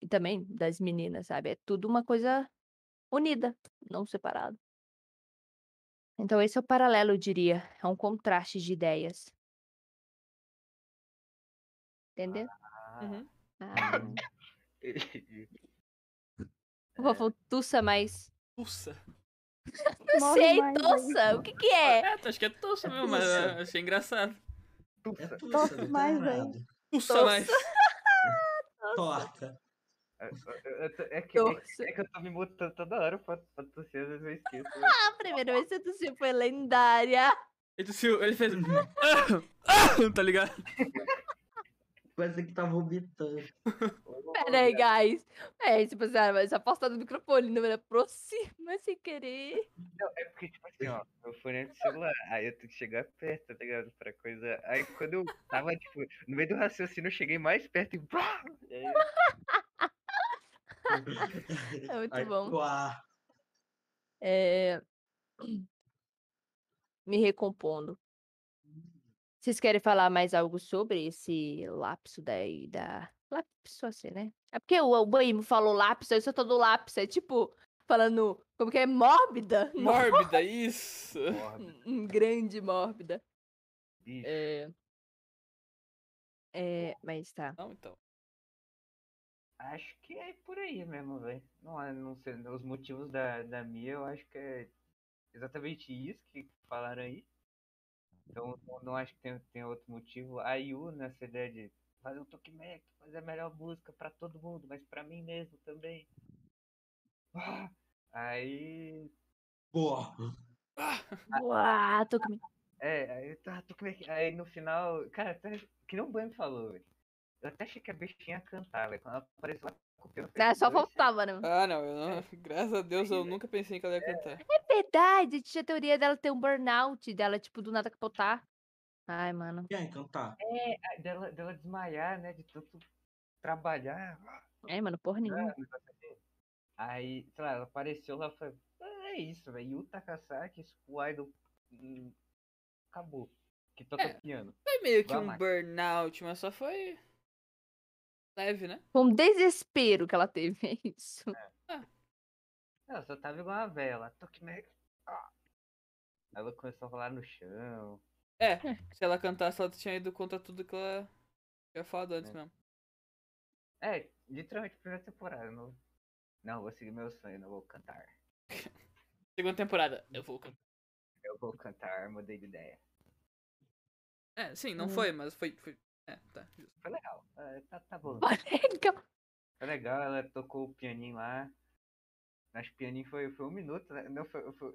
E também das meninas, sabe? É tudo uma coisa unida, não separado. Então esse é o paralelo, eu diria. É um contraste de ideias. Entendeu? Ah, Uhum. Ah. O Fofo tussa mais. Tussa. Não Morre sei, mais aí. tussa. O que que é? É, acho que é tussa É mesmo, mas tussa. eu achei engraçado. É Tussa. não tá mais. Tussa Tussa. mais. Torta. Eu- eu tô- É que, é, é que eu tô me mutando toda hora pra, pra tossir, às vezes eu esqueço. A primeira vez que você tossiu foi lendária. Ele tossiu, ele fez. tá ligado? Parece que tá vomitando. Aí, guys. É, tipo assim, ah, mas afastar do microfone, não me aproxima sem querer. Não, é porque, tipo assim, ó, meu fone é de celular, aí eu tenho que chegar perto, tá ligado? Pra coisa. Aí quando eu tava, tipo, no meio do raciocínio, eu cheguei mais perto e. É muito Aí, bom. uá. É... Me recompondo. Vocês querem falar mais algo sobre esse lapso daí da. Lapso assim, né? É porque o, o Boimo falou aí eu só tô do lapso. É tipo, falando. Como que é? Mórbida? Mórbida, isso. porra, Um grande mórbida. bicho. É. É, mas tá. Não, então. Acho que é por aí mesmo, velho. Não, é- não sei, os motivos da, da Mia, eu acho que é exatamente isso que falaram aí. Então, não, não acho que tem, tem outro motivo. A Yu, nessa ideia de fazer um Tokimeki, fazer a melhor música pra todo mundo, mas pra mim mesmo também. Ah, Aí, Boa. Uau, tô com... é, aí, tá, Tokimeki. Aí no final, cara, até, que nem o Bam falou, velho. Eu até achei que a bichinha ia cantar, velho. Quando ela apareceu lá copiando. Ah, só faltava. faltava, né? Ah, não, eu não. Graças a Deus eu nunca pensei que ela ia cantar. É verdade, tinha a teoria dela ter um burnout, dela, tipo, do nada capotar. Ai, mano. Quem cantar? É, dela, dela desmaiar, né? De tanto trabalhar. É, mano, porra né, nenhuma. um assim. Aí, sei lá, ela apareceu lá e falou, "Ah, é isso, velho. Yu Takasaki, School Idol. hum, acabou. Que toca É. piano. Foi meio que Vai um lá. burnout, mas só foi. Leve, né? Foi um desespero que ela teve, é isso. Ela só tava igual uma. Ah. Aí ela começou a rolar no chão. É, se ela cantasse, ela tinha ido contra tudo que ela tinha falado antes É. mesmo. É, literalmente primeira temporada. Não, não vou seguir meu sonho, não vou cantar. Segunda temporada, eu vou cantar. Eu vou cantar, mudei de ideia. É, sim, não Hum. foi, mas foi. foi... É, tá. justo. Foi legal. É, tá, tá bom. Legal. Foi legal, ela tocou o pianinho lá. Acho que o pianinho foi, foi um minuto, né? Não, foi, foi-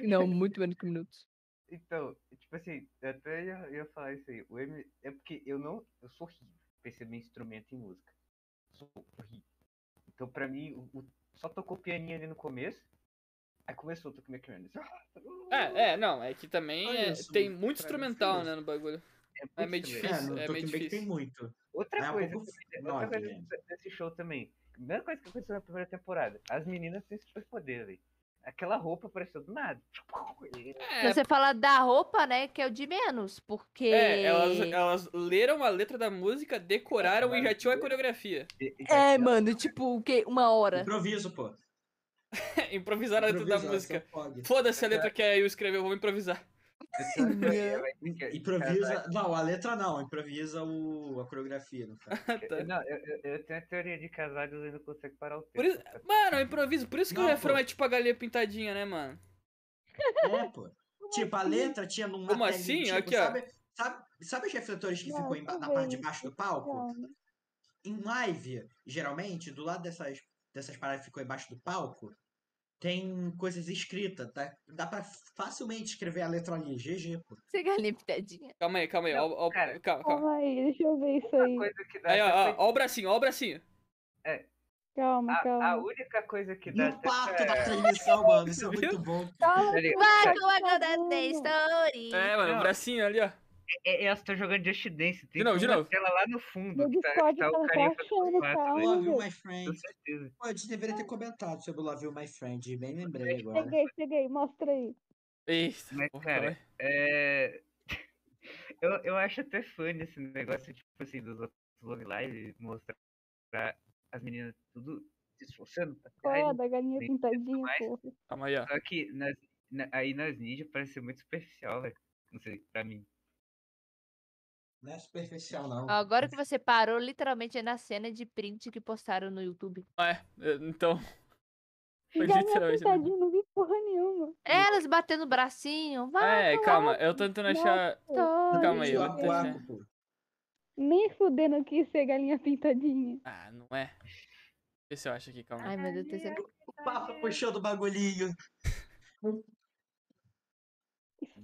Não, muito menos que minutos. Então, tipo assim, eu até ia, ia falar isso aí. O M... É porque eu não. Eu sou horrível perceber instrumento em música. Sou horrível. Então pra mim, o, o- só tocou o pianinho ali no começo. Aí começou o Tokyo Mechanis. É, é, não, é que também Olha é- isso, tem muito mim instrumental, né, no bagulho. É, É meio difícil. É, é meio Tokimeki tem difícil. muito. Outra É um coisa, pouco outra coisa desse- show também. Primeira coisa que aconteceu na primeira temporada. As meninas têm superpoder, velho. Aquela roupa apareceu do nada. É, Você fala da roupa, né, que é o de menos, porque... é elas, elas leram a letra da música, decoraram e já tinham a coreografia. É, mano, tipo, o quê? Uma hora. Improviso, pô. Improvisaram a letra da música. é. Foda-se a letra que a Eu escreveu, vamos improvisar. Que- Improvisa. Não, a letra não, improvisa o... a coreografia, no caso. Tá. Não, eu, eu- eu tenho a teoria de casados e não consegue parar o tempo. Por isso- Mano, eu improviso. Por isso que o Não, refrão pô. é tipo a galinha pintadinha, né, mano? É, pô. Tipo, a letra tinha numa Como assim? tipo, Aqui, ó. sabe, sabe, sabe os refletores que Não, ficam emba- na parte de baixo do palco? Não. Em live, geralmente, do lado dessas, dessas paradas que ficam embaixo do palco, tem coisas escritas. Tá? Dá pra facilmente escrever a letra ali. GG, pô. Você galinha pitadinha. Calma aí, calma aí. Não, ó, ó, cara. calma, calma. Calma aí, deixa eu ver isso aí. coisa que dá Aí, ó, ó, ó o bracinho, ó o bracinho. Calma, a, a calma. única coisa que E dá o parto da transmissão, mano. Isso é muito bom. Calma, Peraí, Vai cara, com a Golden Story. É, mano, o bracinho ali, ó. É, elas estão jogando Just Dance. Tem De novo, de novo. tela lá no fundo. Que tá, tá tá o carinha fazendo quatro, velho. Love you, my Com friend. certeza. Pô, a gente deveria ter comentado sobre o Love you, my friend. Bem lembrei agora. Peguei, peguei, mostra aí. Eita, Mas, porra, cara. É... eu, eu acho até fã esse negócio, tipo assim, dos outros Love Live, mostrar as meninas tudo se esforçando pra é trás. da galinha nem pintadinha, porra? Calma aí, ó. Só que nas, na- aí nas ninjas parece ser muito superficial, velho. Não sei, pra mim. Não é superficial, não. Agora que você parou, literalmente é na cena de print que postaram no YouTube. É, é, então. Foi literalmente. não vi porra nenhuma. Elas batendo o bracinho. Vai, É, calma, eu tô tentando achar. Vitor. Calma aí, eu vou pô. Nem fudendo quis ser galinha pintadinha. Ah, não é. Deixa eu ver se eu acho aqui, calma Ai, meu Deus do céu. O Papa puxando o bagulhinho.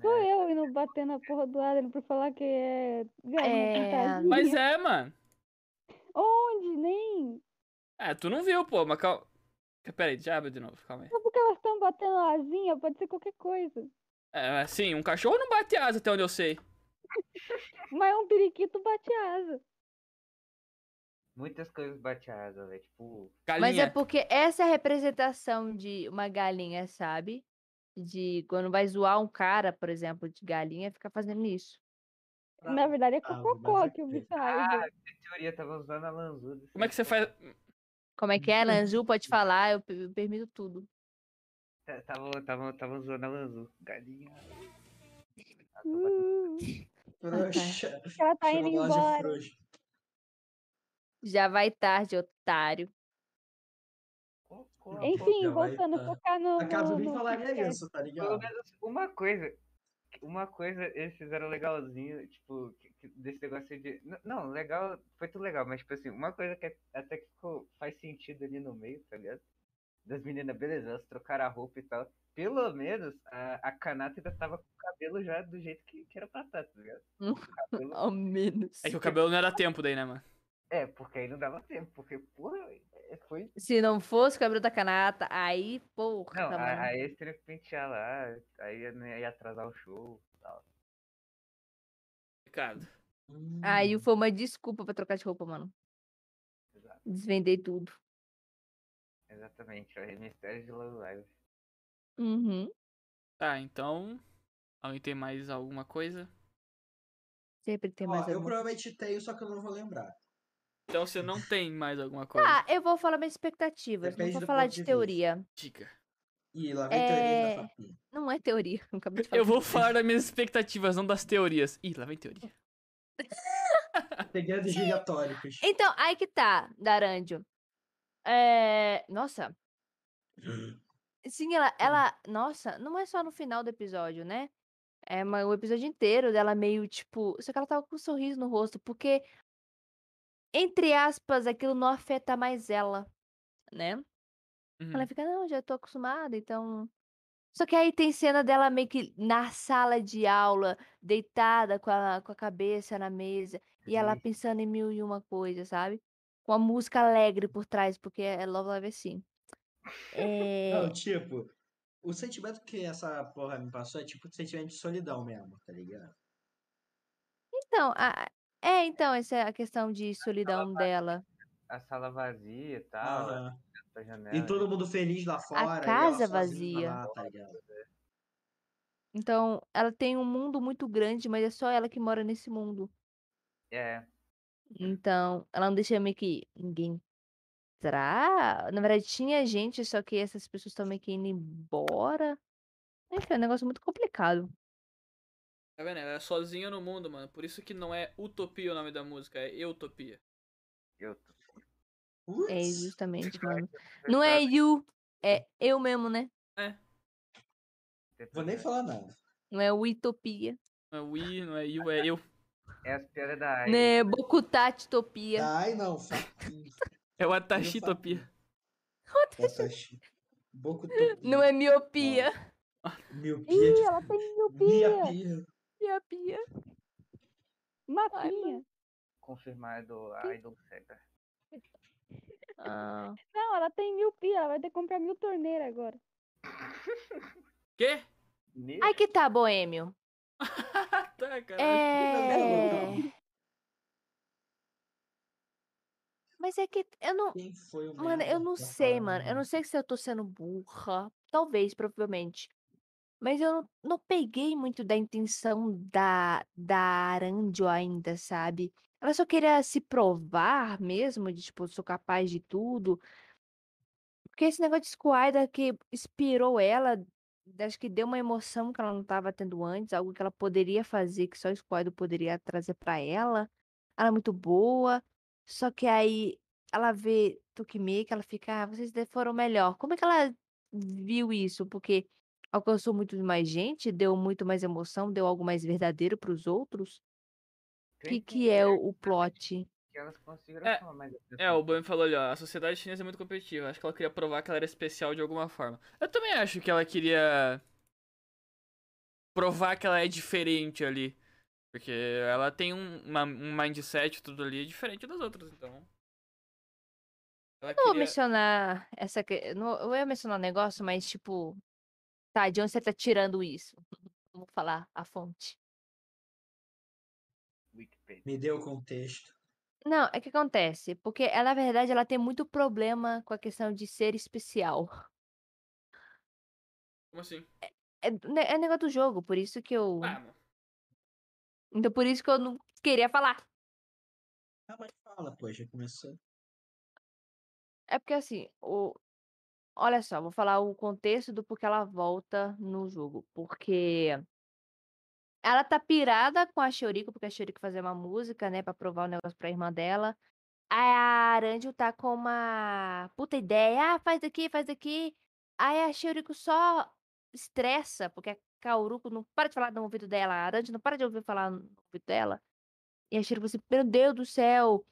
Sou eu indo bater na porra do Adriano por falar que é É. Mas é, mano. Onde? Nem. É, tu não viu, pô, mas calma. Pera aí, deixa eu abrir de novo, calma aí. Só porque elas estão batendo asinha, pode ser qualquer coisa. É, assim, um cachorro não bate asa até onde eu sei. Mas um periquito bate asa. Muitas coisas bate asa, velho. Tipo, Galinha. Mas é porque essa é a representação de uma galinha, sabe? De quando vai zoar um cara, por exemplo, de galinha, fica fazendo isso. Na verdade é com Ah, cocô é que o bicho raiva. em teoria, tava usando a Lanzuda. Como é que você faz. Como é que é, Lanzu? Pode falar, eu, eu permito tudo. Tava, tava, tava usando a Lanzu. Galinha. Ah, Uh, ela tá Chama indo a loja embora. Já vai tarde, otário. Enfim, vai voltando a tá. focar no. A casa no, nem no falaria podcast. isso, tá Pelo ligado? menos uma coisa. Uma coisa eles fizeram legalzinho, tipo, desse negócio de. Não, legal, foi tudo legal, mas tipo assim, uma coisa que é- até que ficou, faz sentido ali no meio, tá ligado? Das meninas, beleza, elas trocaram a roupa e tal. Pelo menos a, a Kanata ainda tava com o cabelo já do jeito que, que era pra estar, tá ligado? Hum. O cabelo- Ao menos. É que o cabelo não era tempo daí, né, mano? É, porque aí não dava tempo, porque, porra, é, foi. Se não fosse o cabelo da canata, aí, porra, Não, mano. a- aí eles teriam que pentear lá, aí ia, né, ia atrasar o show e tal. Ricardo. Hum. Aí foi uma desculpa pra trocar de roupa, mano. Exato, Desvendei tudo. exatamente, ó, mistério de Love Live. Uhum. Tá, então. Alguém tem mais alguma coisa? Sempre tem Ó, mais eu alguma provavelmente tenho, só que eu não vou lembrar. Então você não tem mais alguma coisa. Tá, eu vou falar minhas expectativas. Depende não vou falar de de teoria. Diga. Ih, lá vem teoria É, da Fapinha. Não é teoria. Eu acabei de falar. Eu vou falar das minhas expectativas, não das teorias. Ih, lá vem teoria. Segredos gigatóricos. Então, aí que tá, Darandio. É... Nossa. Sim, ela, ela. Nossa, não é só no final do episódio, né? É mas o episódio inteiro dela meio tipo. Só que ela tava com um sorriso no rosto, porque. Entre aspas, aquilo não afeta mais ela, né? Uhum. Ela fica, não, já tô acostumada, então. Só que aí tem cena dela meio que na sala de aula, deitada com a, com a cabeça na mesa, e ela Sim. pensando em mil e uma coisa, sabe? Com a música alegre por trás, porque é Love Live assim. É... Não, tipo, o sentimento que essa porra me passou é tipo o sentimento de solidão mesmo, tá ligado? Então, a- é, então, essa é a questão de solidão dela. A sala vazia e tal, a janela. E todo mundo feliz lá fora. ela casa vazia. Lá, tá ligado? Então, ela tem um mundo muito grande, mas é só ela que mora nesse mundo. É, Então, ela não deixa meio que ninguém entrar. Na verdade, tinha gente, só que essas pessoas estão meio que indo embora. Enfim, é um negócio muito complicado. Tá vendo? Ela é sozinha no mundo, mano. Por isso que não é Utopia o nome da música, é tô. Putz, É justamente, mano. Não é you, é eu mesmo, né? Vou nem falar nada. Não é utopia. Não é we, não é you, é eu. É as piadas da Ai. Né, Bokutatitopia. Ai, não. É o Atashitopia. Watashi. Boku Não é miopia. Miopia. Ih, ela tem miopia. Miopia. Miopia. Mapinha. Confirmado a Idol Cega. Ah, Não, ela tem miopia. Ela vai ter que comprar mil torneiras agora. Quê? Aí que tá, Boêmio. tá, cara. É. Mas é que eu não. Quem foi o Mano, eu não sei, falar mano. Eu não sei se eu tô sendo burra. Talvez, provavelmente. Mas eu não, não peguei muito da intenção da, da Arandio ainda, sabe? Ela só queria se provar mesmo, de tipo, sou capaz de tudo. Porque esse negócio de Squire que inspirou ela, acho que deu uma emoção que ela não estava tendo antes, algo que ela poderia fazer, que só o Squire poderia trazer pra ela. Ela é muito boa. Só que aí ela vê Tukime, que ela fica, ah, vocês foram melhor. Como é que ela viu isso? Porque alcançou muito mais gente, deu muito mais emoção, deu algo mais verdadeiro pros outros. O que, que é o, plot? É, É, o Bami falou ali, ó, a sociedade chinesa é muito competitiva. Acho que ela queria provar que ela era especial de alguma forma. Eu também acho que ela queria provar que ela é diferente ali. Porque ela tem um, uma- um mindset tudo ali diferente das outras, então. Ela Não vou queria. mencionar essa. Não, eu ia mencionar um negócio, mas tipo. Tá, de onde você tá tirando isso? Vamos falar a fonte. Wikipedia. Me deu o contexto. Não, é que acontece. Porque ela, na verdade, ela tem muito problema com a questão de ser especial. Como assim? É, ne- é negócio do jogo, por isso que eu. Ah, mano. Então por isso que eu não queria falar. Ah, mas fala, pô, já começou. É porque assim, o... olha só, vou falar o contexto do porquê ela volta no jogo. Porque ela tá pirada com a Shioriko, porque a Shioriko fazer uma música, né, pra provar o negócio pra irmã dela. A Aranjo tá com uma puta ideia, ah, faz daqui, faz daqui. Aí a Shioriko só estressa, porque a Kauruko não para de falar no ouvido dela, a Aranjo não para de ouvir falar no ouvido dela. E a Shioriko assim, meu Deus do céu,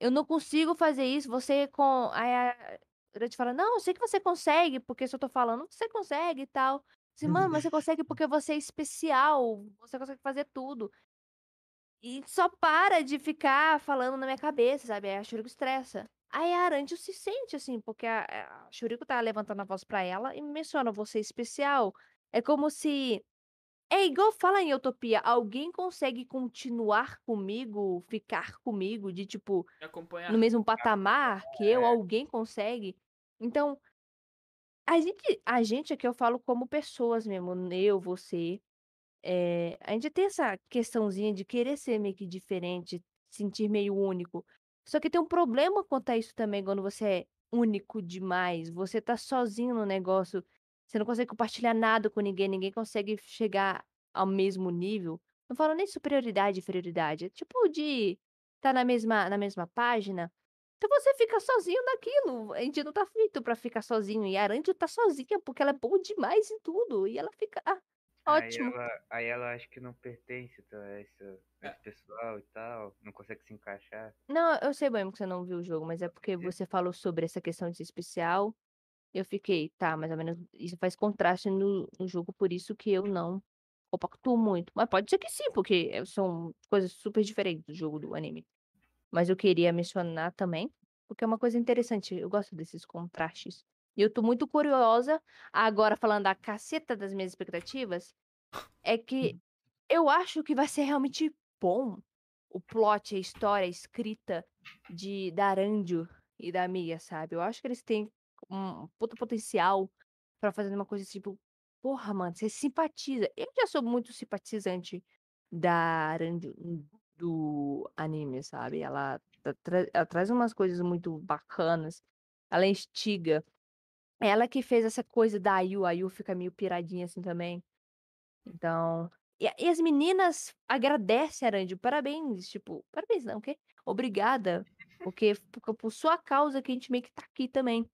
eu não consigo fazer isso, você com... Aí a Aranjo fala, não, eu sei que você consegue, porque se eu tô falando, você consegue e tal. Assim, mano, mas você consegue porque você é especial, você consegue fazer tudo. E só para de ficar falando na minha cabeça, sabe? Aí a Shuriko estressa. Aí a Aranjo se sente assim, porque a, a Shuriko tá levantando a voz pra ela e menciona você é especial. É como se. É igual fala em Utopia, alguém consegue continuar comigo, ficar comigo, de tipo, no mesmo patamar que eu, alguém consegue. Então, a gente, a gente aqui eu falo como pessoas mesmo, eu, você, é, a gente tem essa questãozinha de querer ser meio que diferente, sentir meio único. Só que tem um problema quanto a isso também, quando você é único demais. Você tá sozinho no negócio, você não consegue compartilhar nada com ninguém, ninguém consegue chegar ao mesmo nível. Não falo nem de superioridade e inferioridade, é tipo de estar na mesma, na mesma página. Então você fica sozinho naquilo. A gente não tá feito pra ficar sozinho. E a Aranjo tá sozinha porque ela é boa demais em tudo. E ela fica. Ah, ótimo. Aí ela, aí ela acha que não pertence tá, a esse, a É. esse pessoal e tal, não consegue se encaixar. Não, eu sei bem que você não viu o jogo, mas é porque você falou sobre essa questão de ser especial. Eu fiquei, tá, mais ou menos. Isso faz contraste no, no jogo, por isso que eu não compactuo muito. Mas pode ser que sim, porque é- são coisas super diferentes do jogo do anime. Mas eu queria mencionar também, porque é uma coisa interessante. Eu gosto desses contrastes. E eu tô muito curiosa, agora falando da caceta das minhas expectativas, é que eu acho que vai ser realmente bom o plot, a história, a escrita de da Aranjo e da Mia, sabe? Eu acho que eles têm um puta potencial pra fazer uma coisa tipo, porra, mano, você simpatiza. Eu já sou muito simpatizante da Aranjo do anime, sabe? Ela, tra- ela traz umas coisas muito bacanas. Ela instiga. Ela que fez essa coisa da Ayu, a Ayu fica meio piradinha assim também. Então, e, as meninas agradecem a Aranjo, parabéns, tipo, parabéns não, o quê? Obrigada, porque por, por sua causa que a gente meio que tá aqui também,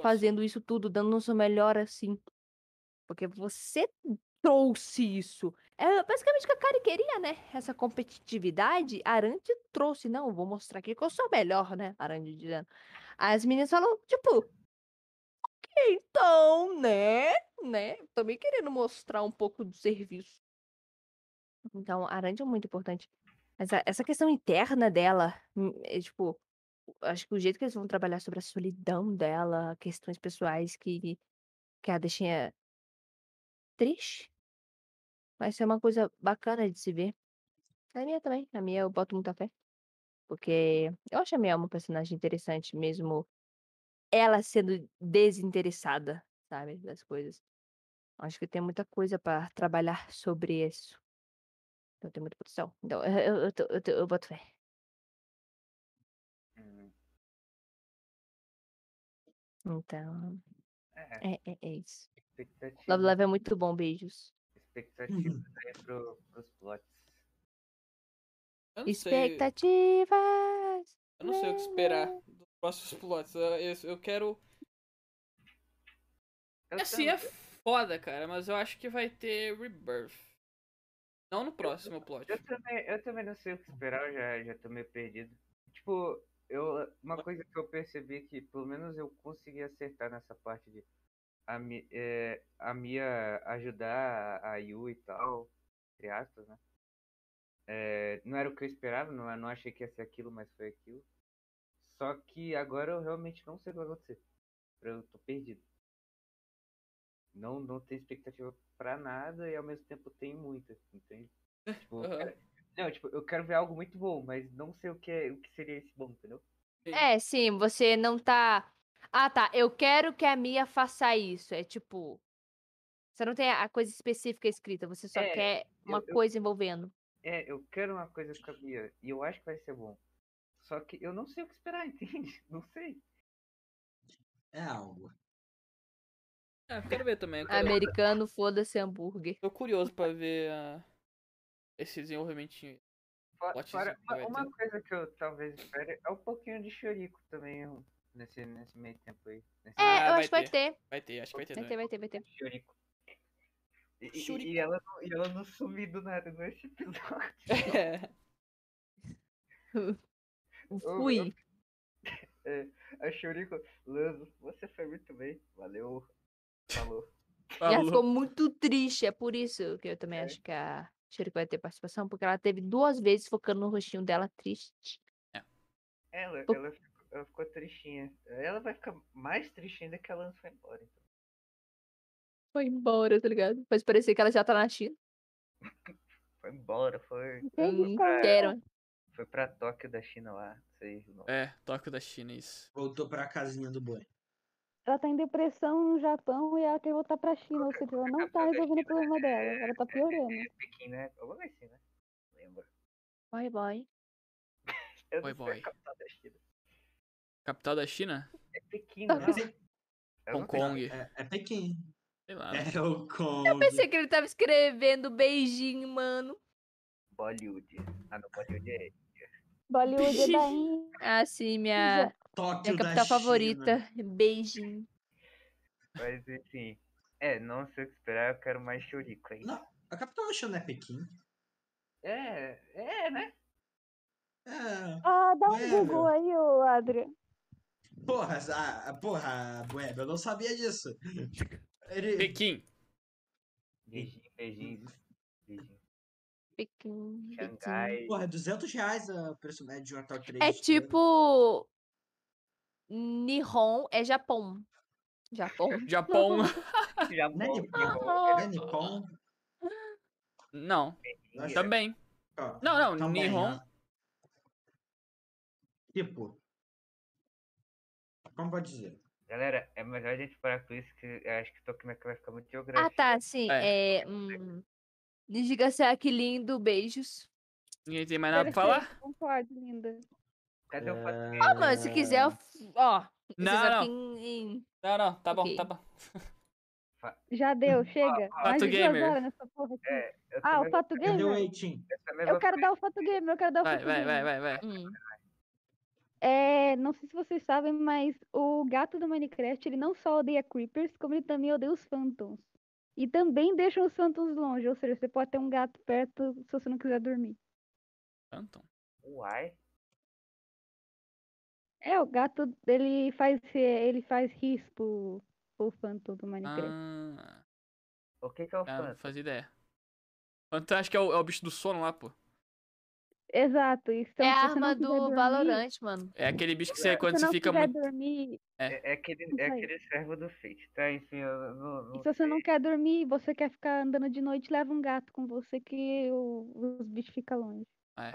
fazendo isso tudo, dando nosso melhor assim. Porque você trouxe isso. É basicamente o que a Kari queria, né? Essa competitividade, a Aranjo trouxe. Não, vou mostrar aqui que eu sou melhor, né? Aranjo dizendo. As meninas falam, tipo, então, né? Né? Também querendo mostrar um pouco do serviço. Então, a Aranha é muito importante. Mas a- essa questão interna dela, hum, é tipo, acho que o jeito que eles vão trabalhar sobre a solidão dela, questões pessoais que, que a deixinha triste. Vai ser uma coisa bacana de se ver. A minha também. A minha eu boto muita fé. Porque eu acho a Mia uma personagem interessante, mesmo ela sendo desinteressada, sabe, das coisas. Acho que tem muita coisa pra trabalhar sobre isso. Então tem muita produção. Então eu, eu, eu, eu, eu boto fé. Então, É, é, é, é isso. Love Live é muito bom, beijos. expectativas aí pro, pros plots. Eu não sei. Expectativas! Eu não sei o que esperar dos próximos plots. Eu, eu, eu quero. Eu Assim, é foda, cara, mas eu acho que vai ter Rebirth. Não no próximo plot. Eu também, eu também não sei o que esperar, eu já, já tô meio perdido. Tipo, eu, uma coisa que eu percebi que pelo menos eu consegui acertar nessa parte de a, Mi- é, a Mia ajudar a Yu e tal, entre aspas, né? É, não era o que eu esperava, não, não achei que ia ser aquilo, mas foi aquilo. Só que agora eu realmente não sei o que vai acontecer. Eu tô perdido. Não, não tenho expectativa pra nada e ao mesmo tempo tenho muita, entende? Tipo, eu Aham. Não, tipo, eu quero ver algo muito bom, mas não sei o que, é, o que seria esse bom, entendeu? É, sim, você não tá. Ah, tá. Eu quero que a Mia faça isso. É tipo. Você não tem a coisa específica escrita, você só É, quer uma eu- eu- coisa envolvendo. É, eu quero uma coisa com a Bia e eu acho que vai ser bom. Só que eu não sei o que esperar, entende? Não sei. É algo. Eu quero ver também. Eu quero... Americano, foda-se hambúrguer. Tô curioso pra ver ah, esse Plotzinho Fora, vai uma, coisa que eu talvez espere é um pouquinho de chorico também nesse, nesse meio tempo aí. Nesse É, Ah, eu vai acho que vai ter. ter. Vai ter, acho que vai ter Vai também. ter, vai ter, vai ter. chorico. E, e- Chorico. e ela, não- e ela não sumiu do nada nesse episódio. É. Fui. A Chorico, Lanzo, você foi muito bem. Valeu. Falou. E ela Falou. ficou muito triste. É por isso que eu também É. acho que a Shiriko vai ter participação, porque ela teve duas vezes focando no rostinho dela triste. Ela, Pô. ela, ficou, ela ficou tristinha. Ela vai ficar mais triste ainda que a Lanzo foi embora. Então. Foi embora, tá ligado? Faz parecer que ela já tá na China. Foi embora, foi, que Não ficar- quero. foi pra Tóquio da China lá. Não sei. É, Tóquio da China, isso. Voltou pra casinha do boi. Ela tá em depressão no Japão e ela quer voltar pra China, ou seja, ela não tá resolvendo o problema dela, ela tá piorando. É Pequim, né? Alguma coisa assim, né? Lembra? Boy, boy. Eu Boy, capital da China. Capital da China? É Pequim, não? pensei- Eu Hong. Kong. É, é Pequim. Sei lá. É o Kong. Eu pensei que ele tava escrevendo beijinho, mano. Bollywood. Ah, não, Bollywood é. Bollywood é da Índia. Ah, sim, minha, Tóquio minha da capital China. favorita. Beijinho. Mas enfim. É, não sei o que esperar, eu quero mais aí. Não. A capital da China é Pequim. É, é, né? É. Ah, dá um É, Google aí, ô Adrian. Porra, ah, porra, Bueb, eu não sabia disso. Ele... Pequim. Beijinho, beijinho. Beijinho. Pequim, Pequim. Xangai. Porra, 200 reais o preço médio de um hotel 3 É tipo. Nihon é Japão. Japão. Japão. Já Não é Nippon? Não é Nippon? Não, Acho- também. Ó, Não, não, também, Nihon. né? Tipo. Como pode dizer? Galera, é melhor a gente parar com isso, que eu acho que Tokimek vai ficar muito Ah, geografia. tá, sim. É. É. Hum, Nijigasaki lindo, beijos. Ninguém tem mais nada pra falar? Concordo, linda. Cadê o fato Ah, mano, se quiser, eu. Ó. Não, não. em- Não, não, tá bom, Ok. tá bom. Já deu, chega. Fato Mais de duas gamer. horas nessa porra aqui. É, Ah, o Fato Gamer? eu Eu quero dar o Fato Gamer, eu quero dar o Vai, Fato vai, Gamer. vai, vai, vai. hum. É, não sei se vocês sabem, mas o gato do Minecraft, ele não só odeia creepers, como ele também odeia os phantoms. E também deixa os phantoms longe, ou seja, você pode ter um gato perto se você não quiser dormir. Phantom. Uai. É, o gato, ele faz, ele faz risco pro, pro phantom do Minecraft. Ah, O que que é o ah, não fazia ideia. Phantom acho que é o, é o bicho do sono lá, pô. Exato. Então, É a se você arma do dormir, Valorant, mano. É aquele bicho que você, É. Se quando você fica muito. dormir, É, é aquele, Isso é aquele servo do Fate, tá? Enfim, eu não, e não se você não quer dormir, você quer ficar andando de noite, leva um gato com você que o- os bichos ficam longe. É.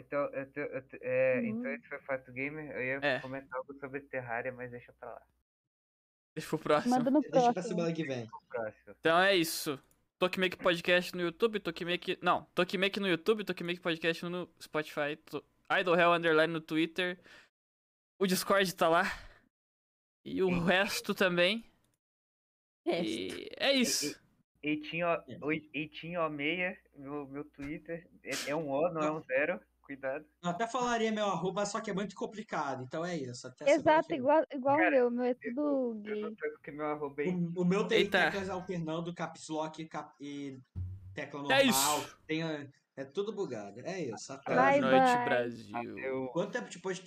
Então, eu te- eu te- é, então Uhum. esse foi Fato Gamer. Eu ia É. comentar algo sobre Terraria, mas deixa pra lá. Deixa pro próximo. Manda no Deixa pra próximo. semana que vem. Próximo. Então é isso. Tokimake Podcast no YouTube, Tokimake. Não, Tokimake no YouTube, Tokimake Podcast no Spotify, to... Idle Hell Underline no Twitter. O Discord tá lá. E o resto também. É. E é isso. Eitinho, oi- Eitinho meia, meu, meu Twitter. É, é um O, não é um zero. Cuidado. Eu até falaria meu arroba, só que é muito complicado. Então é isso. Até Exato, igual, igual Cara, o meu. O meu é tudo gay. é O, o meu tem Eita. teclas alternando, caps lock cap- e tecla É normal. isso. Tem, é tudo bugado. É isso. Até Boa noite. Brasil. Eu, Quanto tempo depois de